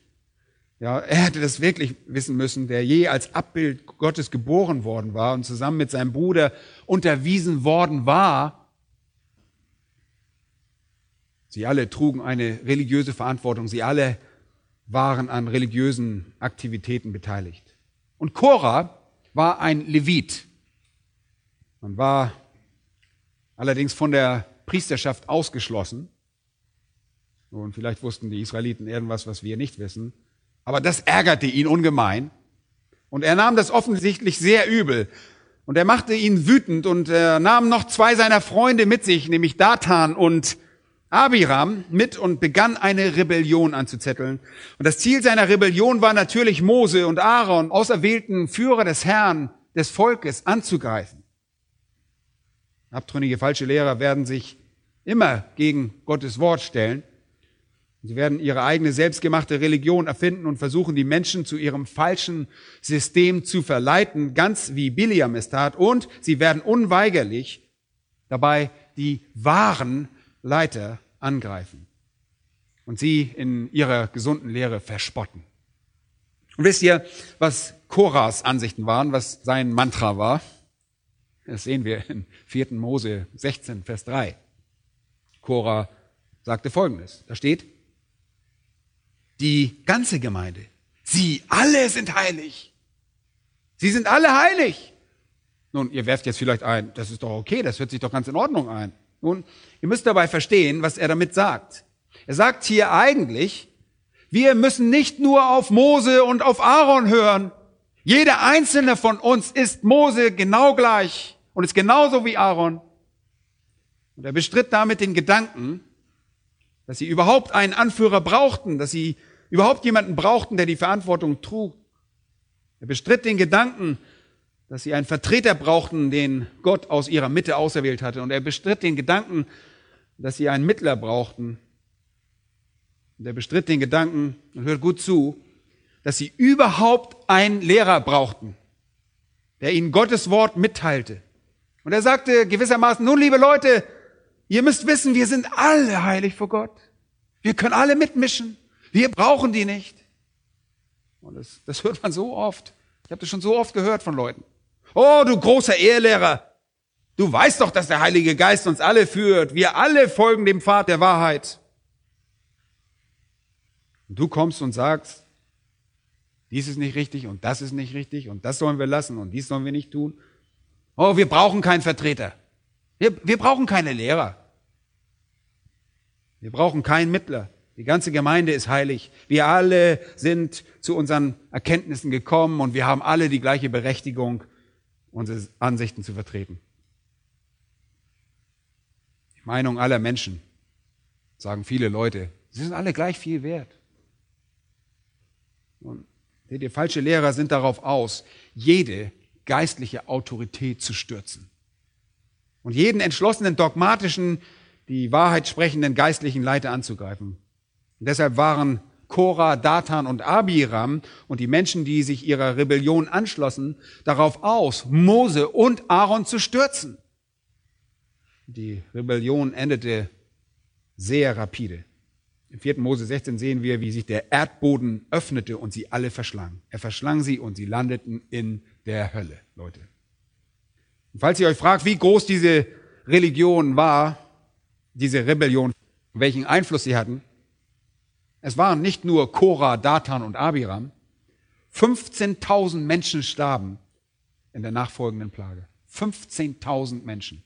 ja, er hätte das wirklich wissen müssen, der je als Abbild Gottes geboren worden war und zusammen mit seinem Bruder unterwiesen worden war. Sie alle trugen eine religiöse Verantwortung. Sie alle waren an religiösen Aktivitäten beteiligt. Und Korah war ein Levit. Man war allerdings von der Priesterschaft ausgeschlossen. Und vielleicht wussten die Israeliten irgendwas, was wir nicht wissen. Aber das ärgerte ihn ungemein. Und er nahm das offensichtlich sehr übel. Und er machte ihn wütend und er nahm noch zwei seiner Freunde mit sich, nämlich Datan und Abiram, mit und begann eine Rebellion anzuzetteln. Und das Ziel seiner Rebellion war natürlich Mose und Aaron, auserwählten Führer des Herrn, des Volkes, anzugreifen. Abtrünnige falsche Lehrer werden sich immer gegen Gottes Wort stellen. Sie werden ihre eigene selbstgemachte Religion erfinden und versuchen, die Menschen zu ihrem falschen System zu verleiten, ganz wie Biliam es tat. Und sie werden unweigerlich dabei die wahren Leiter angreifen und sie in ihrer gesunden Lehre verspotten. Und wisst ihr, was Koras Ansichten waren, was sein Mantra war? Das sehen wir in 4. Mose 16, Vers 3. Korah sagte Folgendes. Da steht, die ganze Gemeinde, sie alle sind heilig. Sie sind alle heilig. Nun, ihr werft jetzt vielleicht ein, das ist doch okay, das hört sich doch ganz in Ordnung ein. Nun, ihr müsst dabei verstehen, was er damit sagt. Er sagt hier eigentlich, wir müssen nicht nur auf Mose und auf Aaron hören. Jeder einzelne von uns ist Mose genau gleich und ist genauso wie Aaron. Und er bestritt damit den Gedanken, dass sie überhaupt einen Anführer brauchten, dass sie überhaupt jemanden brauchten, der die Verantwortung trug. Er bestritt den Gedanken, dass sie einen Vertreter brauchten, den Gott aus ihrer Mitte auserwählt hatte. Und er bestritt den Gedanken, dass sie einen Mittler brauchten. Und er bestritt den Gedanken, und hört gut zu, dass sie überhaupt einen Lehrer brauchten, der ihnen Gottes Wort mitteilte. Und er sagte gewissermaßen, nun liebe Leute, ihr müsst wissen, wir sind alle heilig vor Gott. Wir können alle mitmischen. Wir brauchen die nicht. Und das, das hört man so oft. Ich habe das schon so oft gehört von Leuten. Oh, du großer Ehelehrer, du weißt doch, dass der Heilige Geist uns alle führt. Wir alle folgen dem Pfad der Wahrheit. Und du kommst und sagst, dies ist nicht richtig und das ist nicht richtig und das sollen wir lassen und dies sollen wir nicht tun. Oh, wir brauchen keinen Vertreter. Wir, wir brauchen keine Lehrer. Wir brauchen keinen Mittler. Die ganze Gemeinde ist heilig. Wir alle sind zu unseren Erkenntnissen gekommen und wir haben alle die gleiche Berechtigung, unsere Ansichten zu vertreten. Die Meinung aller Menschen, sagen viele Leute, sie sind alle gleich viel wert. Und seht ihr, falsche Lehrer sind darauf aus, jede geistliche Autorität zu stürzen. Und jeden entschlossenen, dogmatischen, die Wahrheit sprechenden geistlichen Leiter anzugreifen. Und deshalb waren Korah, Datan und Abiram und die Menschen, die sich ihrer Rebellion anschlossen, darauf aus, Mose und Aaron zu stürzen. Die Rebellion endete sehr rapide. Im 4. Mose 16 sehen wir, wie sich der Erdboden öffnete und sie alle verschlang. Er verschlang sie und sie landeten in der Hölle, Leute. Und falls ihr euch fragt, wie groß diese Religion war, diese Rebellion, welchen Einfluss sie hatten, es waren nicht nur Korah, Datan und Abiram. 15.000 Menschen starben in der nachfolgenden Plage. 15.000 Menschen.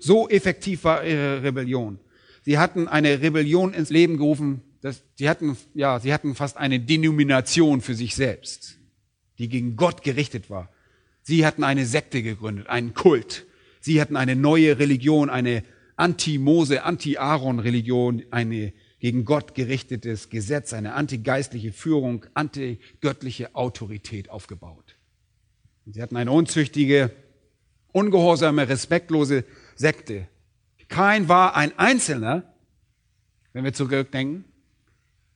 So effektiv war ihre Rebellion. Sie hatten eine Rebellion ins Leben gerufen. Das, sie hatten, ja, sie hatten fast eine Denomination für sich selbst, die gegen Gott gerichtet war. Sie hatten eine Sekte gegründet, einen Kult. Sie hatten eine neue Religion, eine Anti-Mose, Anti-Aaron-Religion, eine gegen Gott gerichtetes Gesetz, eine antigeistliche Führung, antigöttliche Autorität aufgebaut. Sie hatten eine unzüchtige, ungehorsame, respektlose Sekte. Kein war ein Einzelner, wenn wir zurückdenken,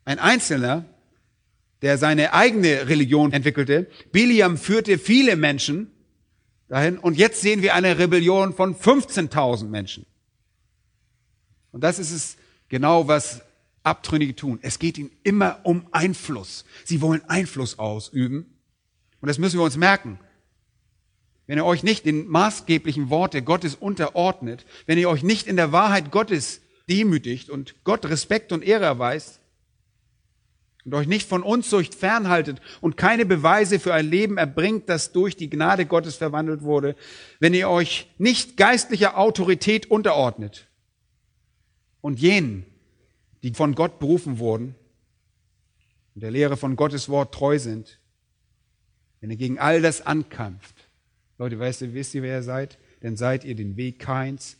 ein Einzelner, der seine eigene Religion entwickelte. Biliam führte viele Menschen dahin und jetzt sehen wir eine Rebellion von 15.000 Menschen. Und das ist es genau, was Abtrünnige tun. Es geht ihnen immer um Einfluss. Sie wollen Einfluss ausüben. Und das müssen wir uns merken. Wenn ihr euch nicht den maßgeblichen Worte Gottes unterordnet, wenn ihr euch nicht in der Wahrheit Gottes demütigt und Gott Respekt und Ehre erweist und euch nicht von Unzucht fernhaltet und keine Beweise für ein Leben erbringt, das durch die Gnade Gottes verwandelt wurde, wenn ihr euch nicht geistlicher Autorität unterordnet und jenen, die von Gott berufen wurden und der Lehre von Gottes Wort treu sind, wenn ihr gegen all das ankämpft, Leute, weißt ihr, wisst ihr, wer ihr seid? Dann seid ihr den Weg Kains,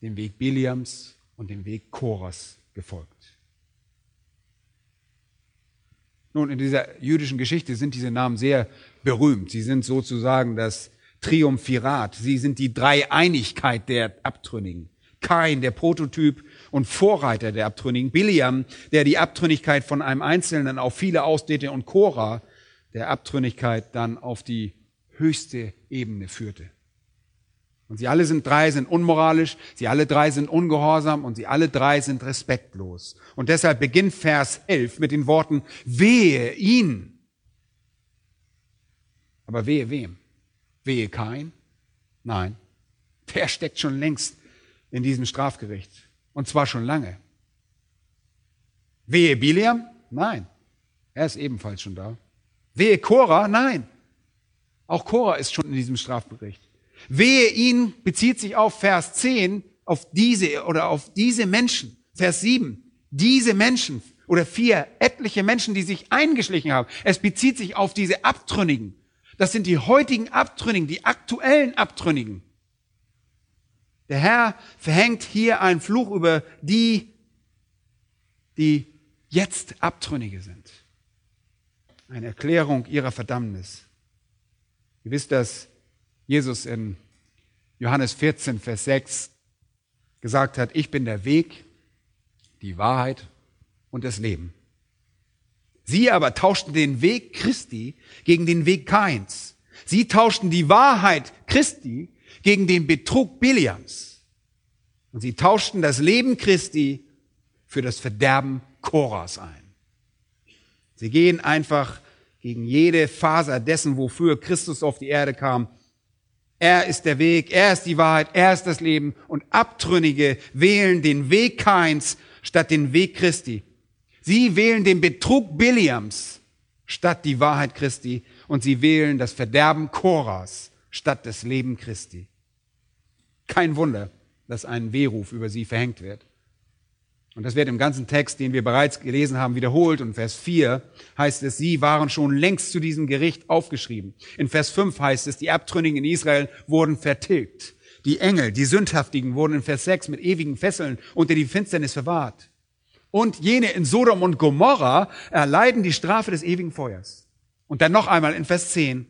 den Weg Biliams und den Weg Choras gefolgt. Nun, in dieser jüdischen Geschichte sind diese Namen sehr berühmt. Sie sind sozusagen das Triumphirat. Sie sind die Dreieinigkeit der Abtrünnigen. Kain, der Prototyp und Vorreiter der Abtrünnigen, Biliam, der die Abtrünnigkeit von einem Einzelnen auf viele ausdehnte und Korah, der Abtrünnigkeit dann auf die höchste Ebene führte. Und sie alle sind drei sind unmoralisch, sie alle drei sind ungehorsam und sie alle drei sind respektlos. Und deshalb beginnt Vers 11 mit den Worten, wehe ihn. Aber wehe wem? Wehe kein? Nein. Der steckt schon längst in diesem Strafgericht. Und zwar schon lange. Wehe Biliam? Nein. Er ist ebenfalls schon da. Wehe Cora? Nein. Auch Cora ist schon in diesem Strafbericht. Wehe ihn bezieht sich auf Vers 10, auf diese oder auf diese Menschen. Vers 7, diese Menschen oder vier etliche Menschen, die sich eingeschlichen haben. Es bezieht sich auf diese Abtrünnigen. Das sind die heutigen Abtrünnigen, die aktuellen Abtrünnigen. Der Herr verhängt hier einen Fluch über die, die jetzt Abtrünnige sind. Eine Erklärung ihrer Verdammnis. Ihr wisst, dass Jesus in Johannes 14, Vers 6 gesagt hat, ich bin der Weg, die Wahrheit und das Leben. Sie aber tauschten den Weg Christi gegen den Weg Kains. Sie tauschten die Wahrheit Christi gegen den Betrug Biliams. Und sie tauschten das Leben Christi für das Verderben Koras ein. Sie gehen einfach gegen jede Faser dessen, wofür Christus auf die Erde kam. Er ist der Weg, er ist die Wahrheit, er ist das Leben. Und Abtrünnige wählen den Weg Kains statt den Weg Christi. Sie wählen den Betrug Biliams statt die Wahrheit Christi. Und sie wählen das Verderben Koras statt das Leben Christi. Kein Wunder, dass ein Wehruf über sie verhängt wird. Und das wird im ganzen Text, den wir bereits gelesen haben, wiederholt. Und Vers 4 heißt es, sie waren schon längst zu diesem Gericht aufgeschrieben. In Vers 5 heißt es, die Abtrünnigen in Israel wurden vertilgt. Die Engel, die Sündhaftigen wurden in Vers 6 mit ewigen Fesseln unter die Finsternis verwahrt. Und jene in Sodom und Gomorra erleiden die Strafe des ewigen Feuers. Und dann noch einmal in Vers 10,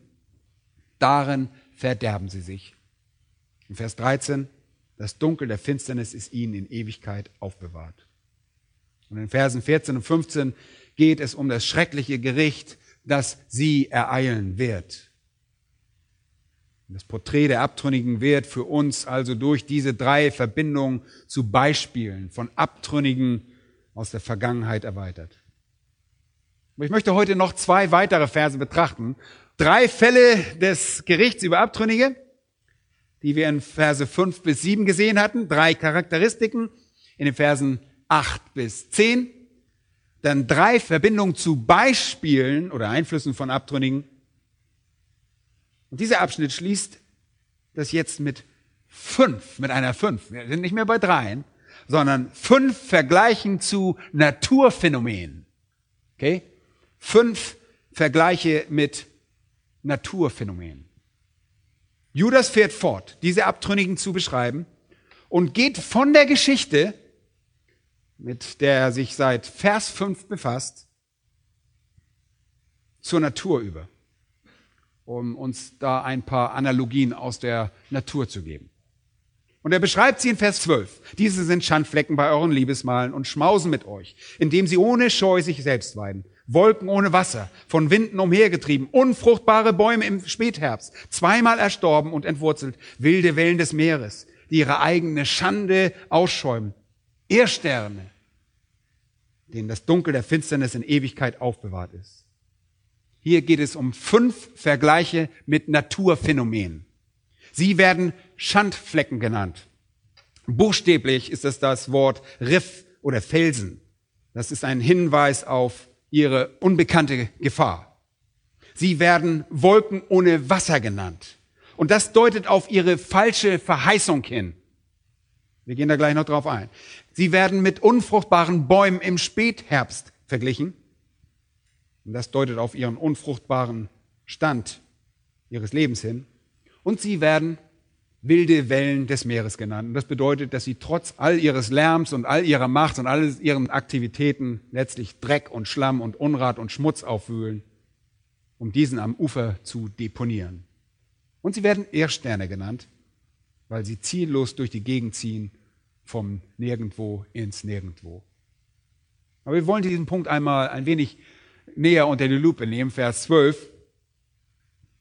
darin verderben sie sich. In Vers 13, das Dunkel der Finsternis ist ihnen in Ewigkeit aufbewahrt. Und in Versen 14 und 15 geht es um das schreckliche Gericht, das sie ereilen wird. Das Porträt der Abtrünnigen wird für uns also durch diese drei Verbindungen zu Beispielen von Abtrünnigen aus der Vergangenheit erweitert. Ich möchte heute noch zwei weitere Verse betrachten. Drei Fälle des Gerichts über Abtrünnige, die wir in Verse 5 bis 7 gesehen hatten. Drei Charakteristiken in den Versen 8 bis 10. Dann drei Verbindungen zu Beispielen oder Einflüssen von Abtrünnigen. Und dieser Abschnitt schließt das jetzt mit fünf, mit einer fünf. Wir sind nicht mehr bei dreien, sondern fünf Vergleichen zu Naturphänomenen. Okay? Fünf Vergleiche mit Naturphänomenen. Judas fährt fort, diese Abtrünnigen zu beschreiben und geht von der Geschichte mit der er sich seit Vers 5 befasst, zur Natur über, um uns da ein paar Analogien aus der Natur zu geben. Und er beschreibt sie in Vers 12. Diese sind Schandflecken bei euren Liebesmalen und schmausen mit euch, indem sie ohne Scheu sich selbst weiden. Wolken ohne Wasser, von Winden umhergetrieben, unfruchtbare Bäume im Spätherbst, zweimal erstorben und entwurzelt, wilde Wellen des Meeres, die ihre eigene Schande ausschäumen, Irrsterne, denen das Dunkel der Finsternis in Ewigkeit aufbewahrt ist. Hier geht es um fünf Vergleiche mit Naturphänomenen. Sie werden Schandflecken genannt. Buchstäblich ist es das Wort Riff oder Felsen. Das ist ein Hinweis auf ihre unbekannte Gefahr. Sie werden Wolken ohne Wasser genannt. Und das deutet auf ihre falsche Verheißung hin. Wir gehen da gleich noch drauf ein. Sie werden mit unfruchtbaren Bäumen im Spätherbst verglichen. Und das deutet auf ihren unfruchtbaren Stand ihres Lebens hin. Und sie werden wilde Wellen des Meeres genannt. Und das bedeutet, dass sie trotz all ihres Lärms und all ihrer Macht und all ihren Aktivitäten letztlich Dreck und Schlamm und Unrat und Schmutz aufwühlen, um diesen am Ufer zu deponieren. Und sie werden Erdsterne genannt, weil sie ziellos durch die Gegend ziehen, vom Nirgendwo ins Nirgendwo. Aber wir wollen diesen Punkt einmal ein wenig näher unter die Lupe nehmen, Vers 12.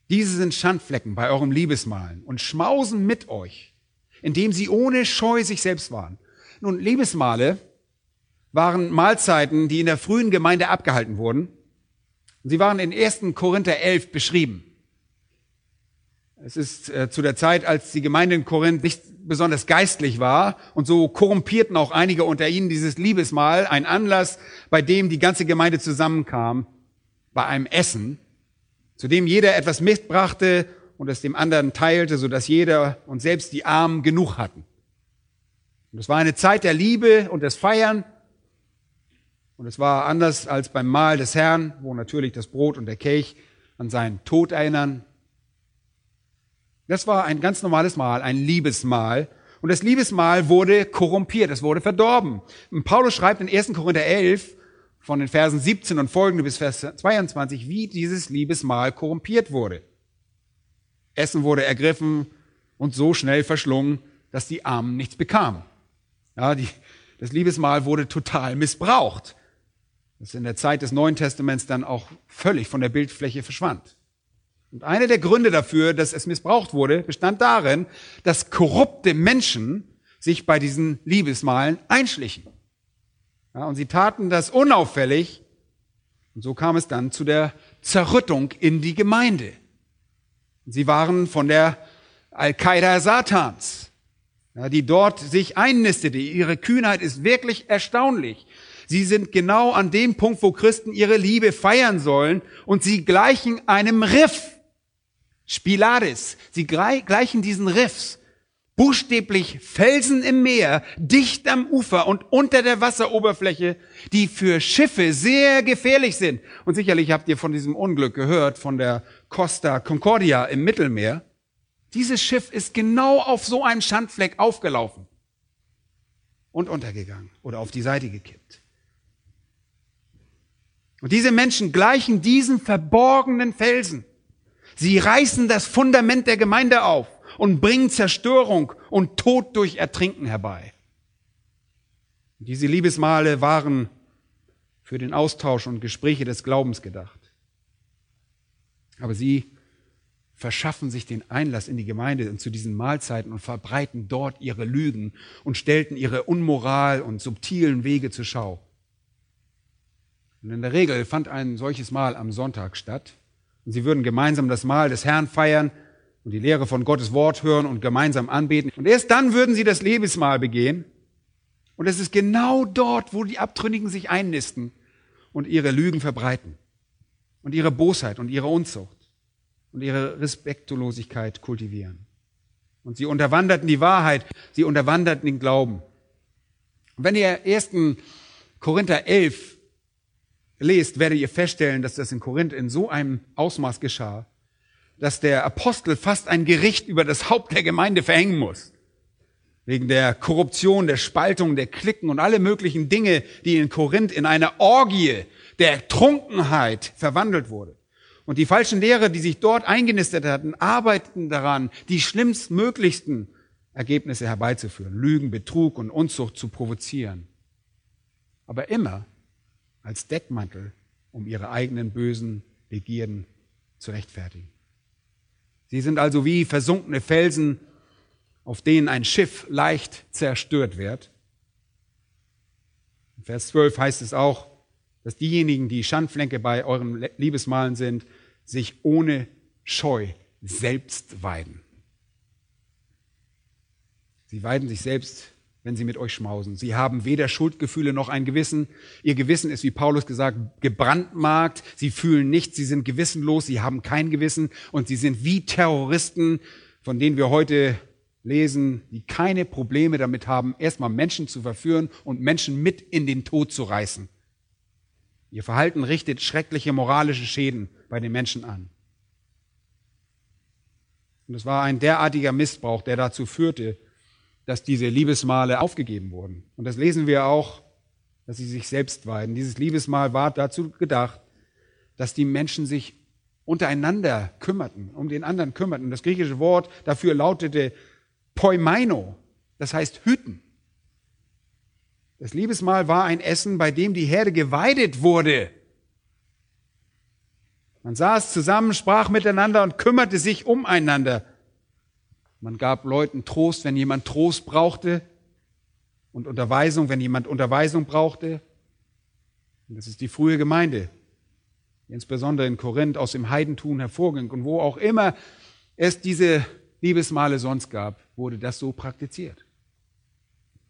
Diese sind Schandflecken bei eurem Liebesmalen und schmausen mit euch, indem sie ohne Scheu sich selbst waren. Nun, Liebesmale waren Mahlzeiten, die in der frühen Gemeinde abgehalten wurden. Sie waren in 1. Korinther 11 beschrieben. Es ist äh, zu der Zeit, als die Gemeinde in Korinth nicht besonders geistlich war und so korrumpierten auch einige unter ihnen dieses Liebesmahl, ein Anlass, bei dem die ganze Gemeinde zusammenkam, bei einem Essen, zu dem jeder etwas mitbrachte und es dem anderen teilte, so dass jeder und selbst die Armen genug hatten. Und es war eine Zeit der Liebe und des Feiern. Und es war anders als beim Mahl des Herrn, wo natürlich das Brot und der Kelch an seinen Tod erinnern, Das war ein ganz normales Mahl, ein Liebesmahl. Und das Liebesmahl wurde korrumpiert, es wurde verdorben. Und Paulus schreibt in 1. Korinther 11 von den Versen 17 und folgende bis Vers 22, wie dieses Liebesmahl korrumpiert wurde. Essen wurde ergriffen und so schnell verschlungen, dass die Armen nichts bekamen. Ja, die, das Liebesmahl wurde total missbraucht. Das in der Zeit des Neuen Testaments dann auch völlig von der Bildfläche verschwand. Und einer der Gründe dafür, dass es missbraucht wurde, bestand darin, dass korrupte Menschen sich bei diesen Liebesmalen einschlichen. Ja, und sie taten das unauffällig. Und so kam es dann zu der Zerrüttung in die Gemeinde. Sie waren von der Al-Qaida Satans, ja, die dort sich einnistete. Ihre Kühnheit ist wirklich erstaunlich. Sie sind genau an dem Punkt, wo Christen ihre Liebe feiern sollen und sie gleichen einem Riff. Spilaris. Sie gleichen diesen Riffs. Buchstäblich Felsen im Meer, dicht am Ufer und unter der Wasseroberfläche, die für Schiffe sehr gefährlich sind. Und sicherlich habt ihr von diesem Unglück gehört, von der Costa Concordia im Mittelmeer. Dieses Schiff ist genau auf so einem Schandfleck aufgelaufen und untergegangen oder auf die Seite gekippt. Und diese Menschen gleichen diesen verborgenen Felsen. Sie reißen das Fundament der Gemeinde auf und bringen Zerstörung und Tod durch Ertrinken herbei. Diese Liebesmale waren für den Austausch und Gespräche des Glaubens gedacht. Aber sie verschaffen sich den Einlass in die Gemeinde und zu diesen Mahlzeiten und verbreiten dort ihre Lügen und stellten ihre Unmoral und subtilen Wege zur Schau. Und in der Regel fand ein solches Mahl am Sonntag statt. Und sie würden gemeinsam das Mahl des Herrn feiern und die Lehre von Gottes Wort hören und gemeinsam anbeten. Und erst dann würden sie das Lebensmahl begehen. Und es ist genau dort, wo die Abtrünnigen sich einnisten und ihre Lügen verbreiten und ihre Bosheit und ihre Unzucht und ihre Respektlosigkeit kultivieren. Und sie unterwanderten die Wahrheit, sie unterwanderten den Glauben. Und wenn ihr 1. Korinther 11 lest, werdet ihr feststellen, dass das in Korinth in so einem Ausmaß geschah, dass der Apostel fast ein Gericht über das Haupt der Gemeinde verhängen muss. Wegen der Korruption, der Spaltung, der Klicken und alle möglichen Dinge, die in Korinth in eine Orgie der Trunkenheit verwandelt wurde. Und die falschen Lehrer, die sich dort eingenistet hatten, arbeiteten daran, die schlimmstmöglichsten Ergebnisse herbeizuführen. Lügen, Betrug und Unzucht zu provozieren. Aber immer als Deckmantel, um ihre eigenen bösen Begierden zu rechtfertigen. Sie sind also wie versunkene Felsen, auf denen ein Schiff leicht zerstört wird. In Vers 12 heißt es auch, dass diejenigen, die Schandflänke bei euren Liebesmalen sind, sich ohne Scheu selbst weiden. Sie weiden sich selbst wenn sie mit euch schmausen. Sie haben weder Schuldgefühle noch ein Gewissen. Ihr Gewissen ist, wie Paulus gesagt, gebrandmarkt. Sie fühlen nichts, sie sind gewissenlos, sie haben kein Gewissen und sie sind wie Terroristen, von denen wir heute lesen, die keine Probleme damit haben, erstmal Menschen zu verführen und Menschen mit in den Tod zu reißen. Ihr Verhalten richtet schreckliche moralische Schäden bei den Menschen an. Und es war ein derartiger Missbrauch, der dazu führte, dass diese Liebesmale aufgegeben wurden. Und das lesen wir auch, dass sie sich selbst weiden. Dieses Liebesmahl war dazu gedacht, dass die Menschen sich untereinander kümmerten, um den anderen kümmerten. Das griechische Wort dafür lautete poimaino, das heißt hüten. Das Liebesmahl war ein Essen, bei dem die Herde geweidet wurde. Man saß zusammen, sprach miteinander und kümmerte sich umeinander. Man gab Leuten Trost, wenn jemand Trost brauchte und Unterweisung, wenn jemand Unterweisung brauchte. Und das ist die frühe Gemeinde, die insbesondere in Korinth aus dem Heidentum hervorging und wo auch immer es diese Liebesmale sonst gab, wurde das so praktiziert.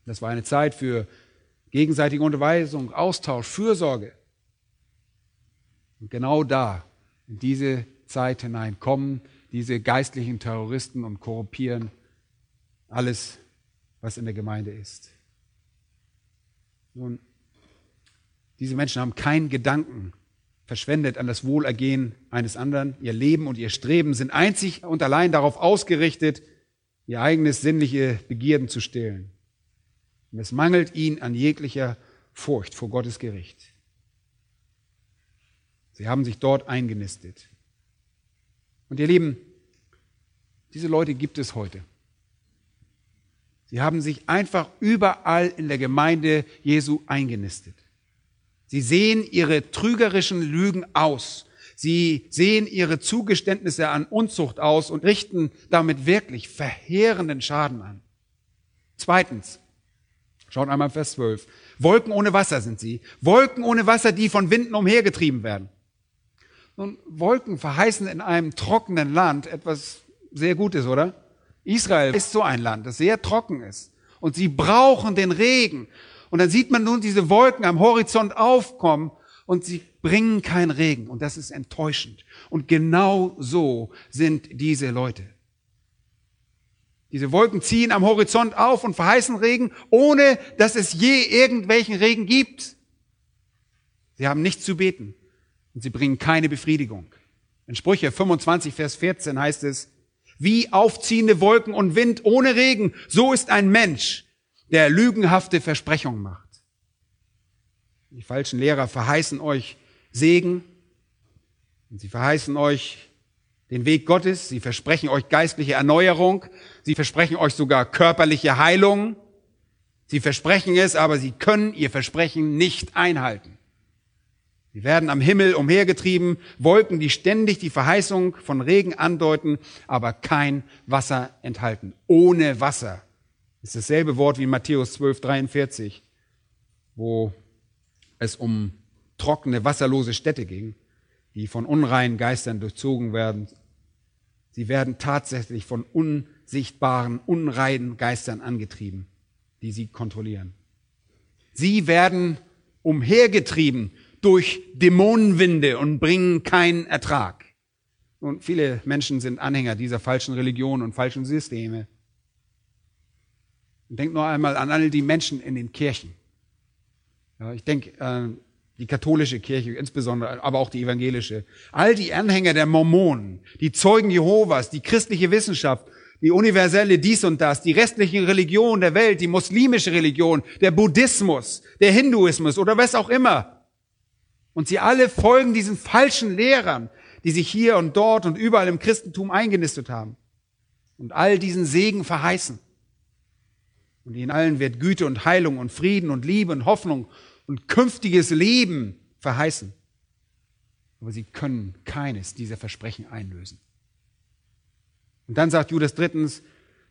Das war eine Zeit für gegenseitige Unterweisung, Austausch, Fürsorge. Und genau da, in diese Zeit hinein, kommen diese geistlichen Terroristen und korrumpieren alles, was in der Gemeinde ist. Nun, diese Menschen haben keinen Gedanken verschwendet an das Wohlergehen eines anderen. Ihr Leben und ihr Streben sind einzig und allein darauf ausgerichtet, ihr eigenes sinnliche Begierden zu stillen. Und es mangelt ihnen an jeglicher Furcht vor Gottes Gericht. Sie haben sich dort eingenistet. Und ihr Lieben, diese Leute gibt es heute. Sie haben sich einfach überall in der Gemeinde Jesu eingenistet. Sie sehen ihre trügerischen Lügen aus. Sie sehen ihre Zugeständnisse an Unzucht aus und richten damit wirklich verheerenden Schaden an. Zweitens, schaut einmal Vers 12. Wolken ohne Wasser sind sie. Wolken ohne Wasser, die von Winden umhergetrieben werden. Nun, Wolken verheißen in einem trockenen Land etwas sehr Gutes, oder? Israel ist so ein Land, das sehr trocken ist. Und sie brauchen den Regen. Und dann sieht man nun diese Wolken am Horizont aufkommen und sie bringen keinen Regen. Und das ist enttäuschend. Und genau so sind diese Leute. Diese Wolken ziehen am Horizont auf und verheißen Regen, ohne dass es je irgendwelchen Regen gibt. Sie haben nichts zu beten und sie bringen keine Befriedigung. In Sprüche 25, Vers 14 heißt es, wie aufziehende Wolken und Wind ohne Regen, so ist ein Mensch, der lügenhafte Versprechungen macht. Die falschen Lehrer verheißen euch Segen und sie verheißen euch den Weg Gottes, sie versprechen euch geistliche Erneuerung, sie versprechen euch sogar körperliche Heilung. Sie versprechen es, aber sie können ihr Versprechen nicht einhalten. Sie werden am Himmel umhergetrieben, Wolken, die ständig die Verheißung von Regen andeuten, aber kein Wasser enthalten. Ohne Wasser ist dasselbe Wort wie in Matthäus 12, 43, wo es um trockene, wasserlose Städte ging, die von unreinen Geistern durchzogen werden. Sie werden tatsächlich von unsichtbaren, unreinen Geistern angetrieben, die sie kontrollieren. Sie werden umhergetrieben durch Dämonenwinde und bringen keinen Ertrag. Und viele Menschen sind Anhänger dieser falschen Religion und falschen Systeme. Denkt nur einmal an all die Menschen in den Kirchen. Ja, ich denke, äh, die katholische Kirche insbesondere, aber auch die evangelische. All die Anhänger der Mormonen, die Zeugen Jehovas, die christliche Wissenschaft, die universelle dies und das, die restlichen Religionen der Welt, die muslimische Religion, der Buddhismus, der Hinduismus oder was auch immer. Und sie alle folgen diesen falschen Lehrern, die sich hier und dort und überall im Christentum eingenistet haben. Und all diesen Segen verheißen. Und ihnen allen wird Güte und Heilung und Frieden und Liebe und Hoffnung und künftiges Leben verheißen. Aber sie können keines dieser Versprechen einlösen. Und dann sagt Judas drittens,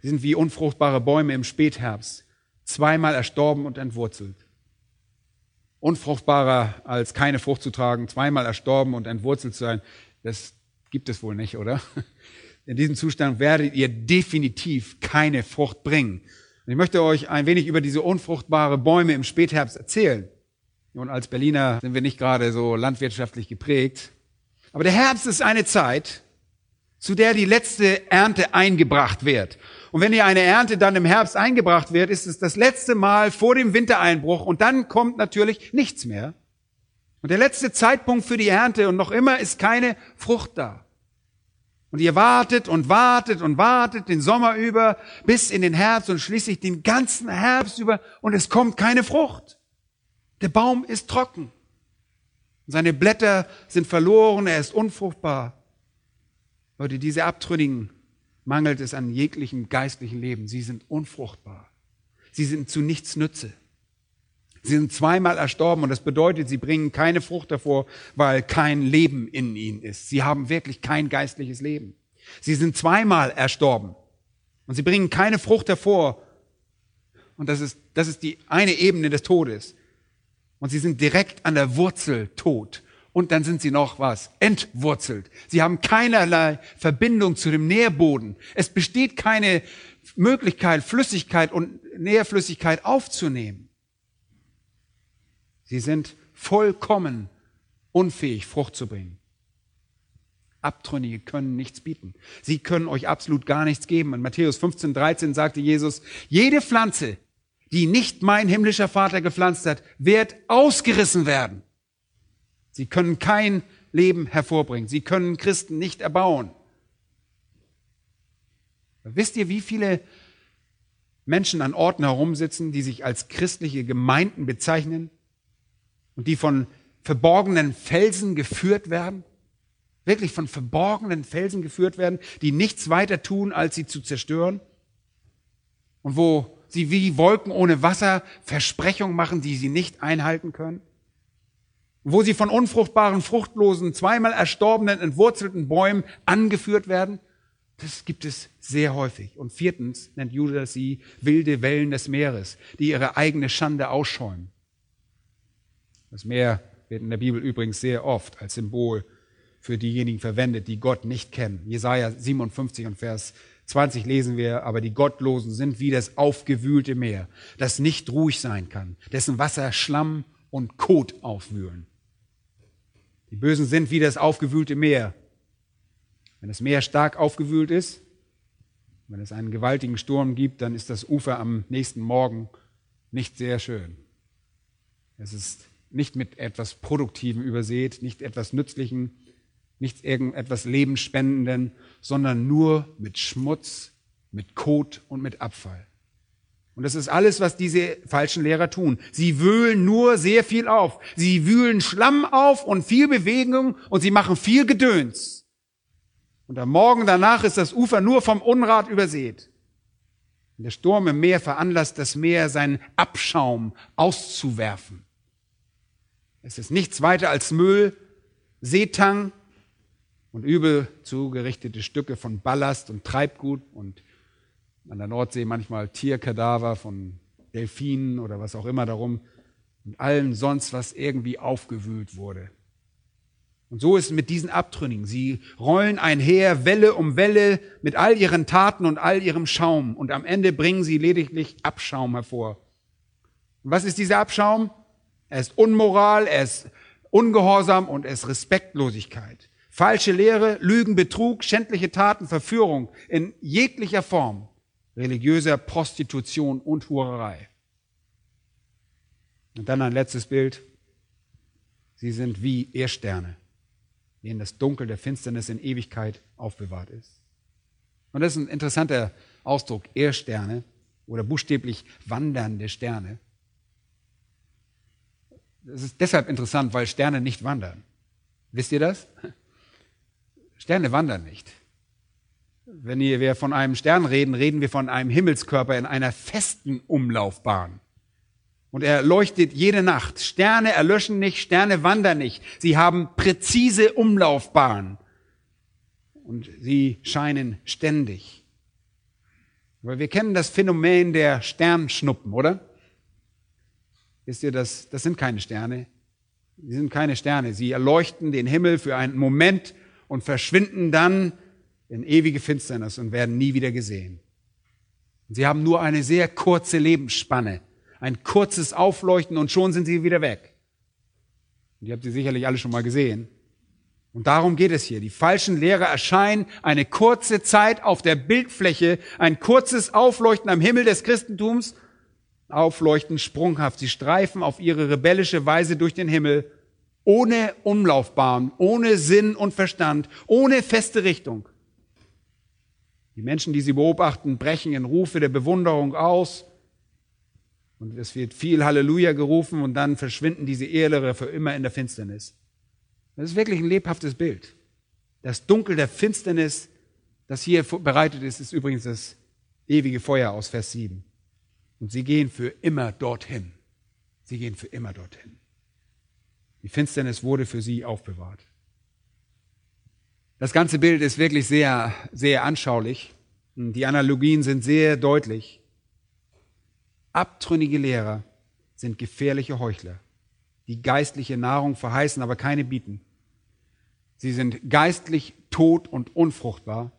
sie sind wie unfruchtbare Bäume im Spätherbst, zweimal erstorben und entwurzelt. Unfruchtbarer als keine Frucht zu tragen, zweimal erstorben und entwurzelt zu sein, das gibt es wohl nicht, oder? [LAUGHS] In diesem Zustand werdet ihr definitiv keine Frucht bringen. Und ich möchte euch ein wenig über diese unfruchtbare Bäume im Spätherbst erzählen. Und als Berliner sind wir nicht gerade so landwirtschaftlich geprägt. Aber der Herbst ist eine Zeit, zu der die letzte Ernte eingebracht wird. Und wenn ihr eine Ernte dann im Herbst eingebracht wird, ist es das letzte Mal vor dem Wintereinbruch und dann kommt natürlich nichts mehr. Und der letzte Zeitpunkt für die Ernte und noch immer ist keine Frucht da. Und ihr wartet und wartet und wartet den Sommer über bis in den Herbst und schließlich den ganzen Herbst über und es kommt keine Frucht. Der Baum ist trocken. Seine Blätter sind verloren, er ist unfruchtbar. Leute, diese Abtrünnigen mangelt es an jeglichem geistlichen Leben. Sie sind unfruchtbar. Sie sind zu nichts Nütze. Sie sind zweimal erstorben und das bedeutet, sie bringen keine Frucht hervor, weil kein Leben in ihnen ist. Sie haben wirklich kein geistliches Leben. Sie sind zweimal erstorben und sie bringen keine Frucht hervor. Und das ist, das ist die eine Ebene des Todes. Und sie sind direkt an der Wurzel tot. Und dann sind sie noch was? Entwurzelt. Sie haben keinerlei Verbindung zu dem Nährboden. Es besteht keine Möglichkeit, Flüssigkeit und Nährflüssigkeit aufzunehmen. Sie sind vollkommen unfähig, Frucht zu bringen. Abtrünnige können nichts bieten. Sie können euch absolut gar nichts geben. In Matthäus 15, 13 sagte Jesus, jede Pflanze, die nicht mein himmlischer Vater gepflanzt hat, wird ausgerissen werden. Sie können kein Leben hervorbringen. Sie können Christen nicht erbauen. Wisst ihr, wie viele Menschen an Orten herumsitzen, die sich als christliche Gemeinden bezeichnen und die von verborgenen Felsen geführt werden? Wirklich von verborgenen Felsen geführt werden, die nichts weiter tun, als sie zu zerstören? Und wo sie wie Wolken ohne Wasser Versprechungen machen, die sie nicht einhalten können? Wo sie von unfruchtbaren, fruchtlosen, zweimal erstorbenen, entwurzelten Bäumen angeführt werden? Das gibt es sehr häufig. Und viertens nennt Judas sie wilde Wellen des Meeres, die ihre eigene Schande ausschäumen. Das Meer wird in der Bibel übrigens sehr oft als Symbol für diejenigen verwendet, die Gott nicht kennen. Jesaja 57 und Vers 20 lesen wir, aber die Gottlosen sind wie das aufgewühlte Meer, das nicht ruhig sein kann, dessen Wasser Schlamm und Kot aufwühlen. Die Bösen sind wie das aufgewühlte Meer, wenn das Meer stark aufgewühlt ist, wenn es einen gewaltigen Sturm gibt, dann ist das Ufer am nächsten Morgen nicht sehr schön. Es ist nicht mit etwas Produktivem übersät, nicht etwas Nützlichem, nicht irgendetwas Lebensspendenden, sondern nur mit Schmutz, mit Kot und mit Abfall. Und das ist alles, was diese falschen Lehrer tun. Sie wühlen nur sehr viel auf. Sie wühlen Schlamm auf und viel Bewegung und sie machen viel Gedöns. Und am Morgen danach ist das Ufer nur vom Unrat übersät. Und der Sturm im Meer veranlasst das Meer, seinen Abschaum auszuwerfen. Es ist nichts weiter als Müll, Seetang und übel zugerichtete Stücke von Ballast und Treibgut und an der Nordsee manchmal Tierkadaver von Delfinen oder was auch immer darum und allem sonst, was irgendwie aufgewühlt wurde. Und so ist es mit diesen Abtrünnigen. Sie rollen einher, Welle um Welle, mit all ihren Taten und all ihrem Schaum. Und am Ende bringen sie lediglich Abschaum hervor. Und was ist dieser Abschaum? Er ist Unmoral, er ist Ungehorsam und er ist Respektlosigkeit. Falsche Lehre, Lügen, Betrug, schändliche Taten, Verführung in jeglicher Form, religiöser Prostitution und Hurerei. Und dann ein letztes Bild. Sie sind wie Erdsterne denen das Dunkel der Finsternis in Ewigkeit aufbewahrt ist. Und das ist ein interessanter Ausdruck, Erdsterne oder buchstäblich wandernde Sterne. Das ist deshalb interessant, weil Sterne nicht wandern. Wisst ihr das? Sterne wandern nicht. Wenn wir von einem Stern reden, reden wir von einem Himmelskörper in einer festen Umlaufbahn. Und er leuchtet jede Nacht. Sterne erlöschen nicht, Sterne wandern nicht. Sie haben präzise Umlaufbahnen. Und sie scheinen ständig. Weil wir kennen das Phänomen der Sternschnuppen, oder? Wisst ihr, das, das sind keine Sterne. Sie sind keine Sterne. Sie erleuchten den Himmel für einen Moment und verschwinden dann in ewige Finsternis und werden nie wieder gesehen. Sie haben nur eine sehr kurze Lebensspanne. Ein kurzes Aufleuchten und schon sind sie wieder weg. Und ihr habt sie sicherlich alle schon mal gesehen. Und darum geht es hier. Die falschen Lehrer erscheinen eine kurze Zeit auf der Bildfläche, ein kurzes Aufleuchten am Himmel des Christentums, aufleuchten sprunghaft. Sie streifen auf ihre rebellische Weise durch den Himmel, ohne Umlaufbahn, ohne Sinn und Verstand, ohne feste Richtung. Die Menschen, die sie beobachten, brechen in Rufe der Bewunderung aus und es wird viel Halleluja gerufen und dann verschwinden diese Ehelere für immer in der Finsternis. Das ist wirklich ein lebhaftes Bild. Das Dunkel der Finsternis, das hier bereitet ist, ist übrigens das ewige Feuer aus Vers 7. Und sie gehen für immer dorthin. Sie gehen für immer dorthin. Die Finsternis wurde für sie aufbewahrt. Das ganze Bild ist wirklich sehr, sehr anschaulich. Die Analogien sind sehr deutlich. Abtrünnige Lehrer sind gefährliche Heuchler, die geistliche Nahrung verheißen, aber keine bieten. Sie sind geistlich tot und unfruchtbar.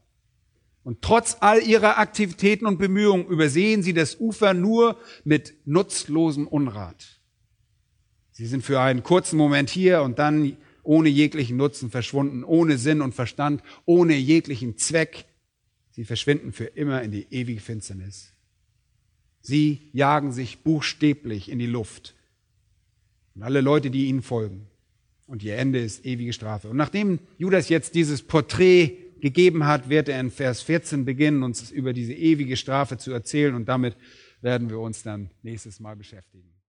Und trotz all ihrer Aktivitäten und Bemühungen übersehen sie das Ufer nur mit nutzlosem Unrat. Sie sind für einen kurzen Moment hier und dann ohne jeglichen Nutzen verschwunden, ohne Sinn und Verstand, ohne jeglichen Zweck. Sie verschwinden für immer in die ewige Finsternis. Sie jagen sich buchstäblich in die Luft. Und alle Leute, die ihnen folgen. Und ihr Ende ist ewige Strafe. Und nachdem Judas jetzt dieses Porträt gegeben hat, wird er in Vers 14 beginnen, uns über diese ewige Strafe zu erzählen. Und damit werden wir uns dann nächstes Mal beschäftigen.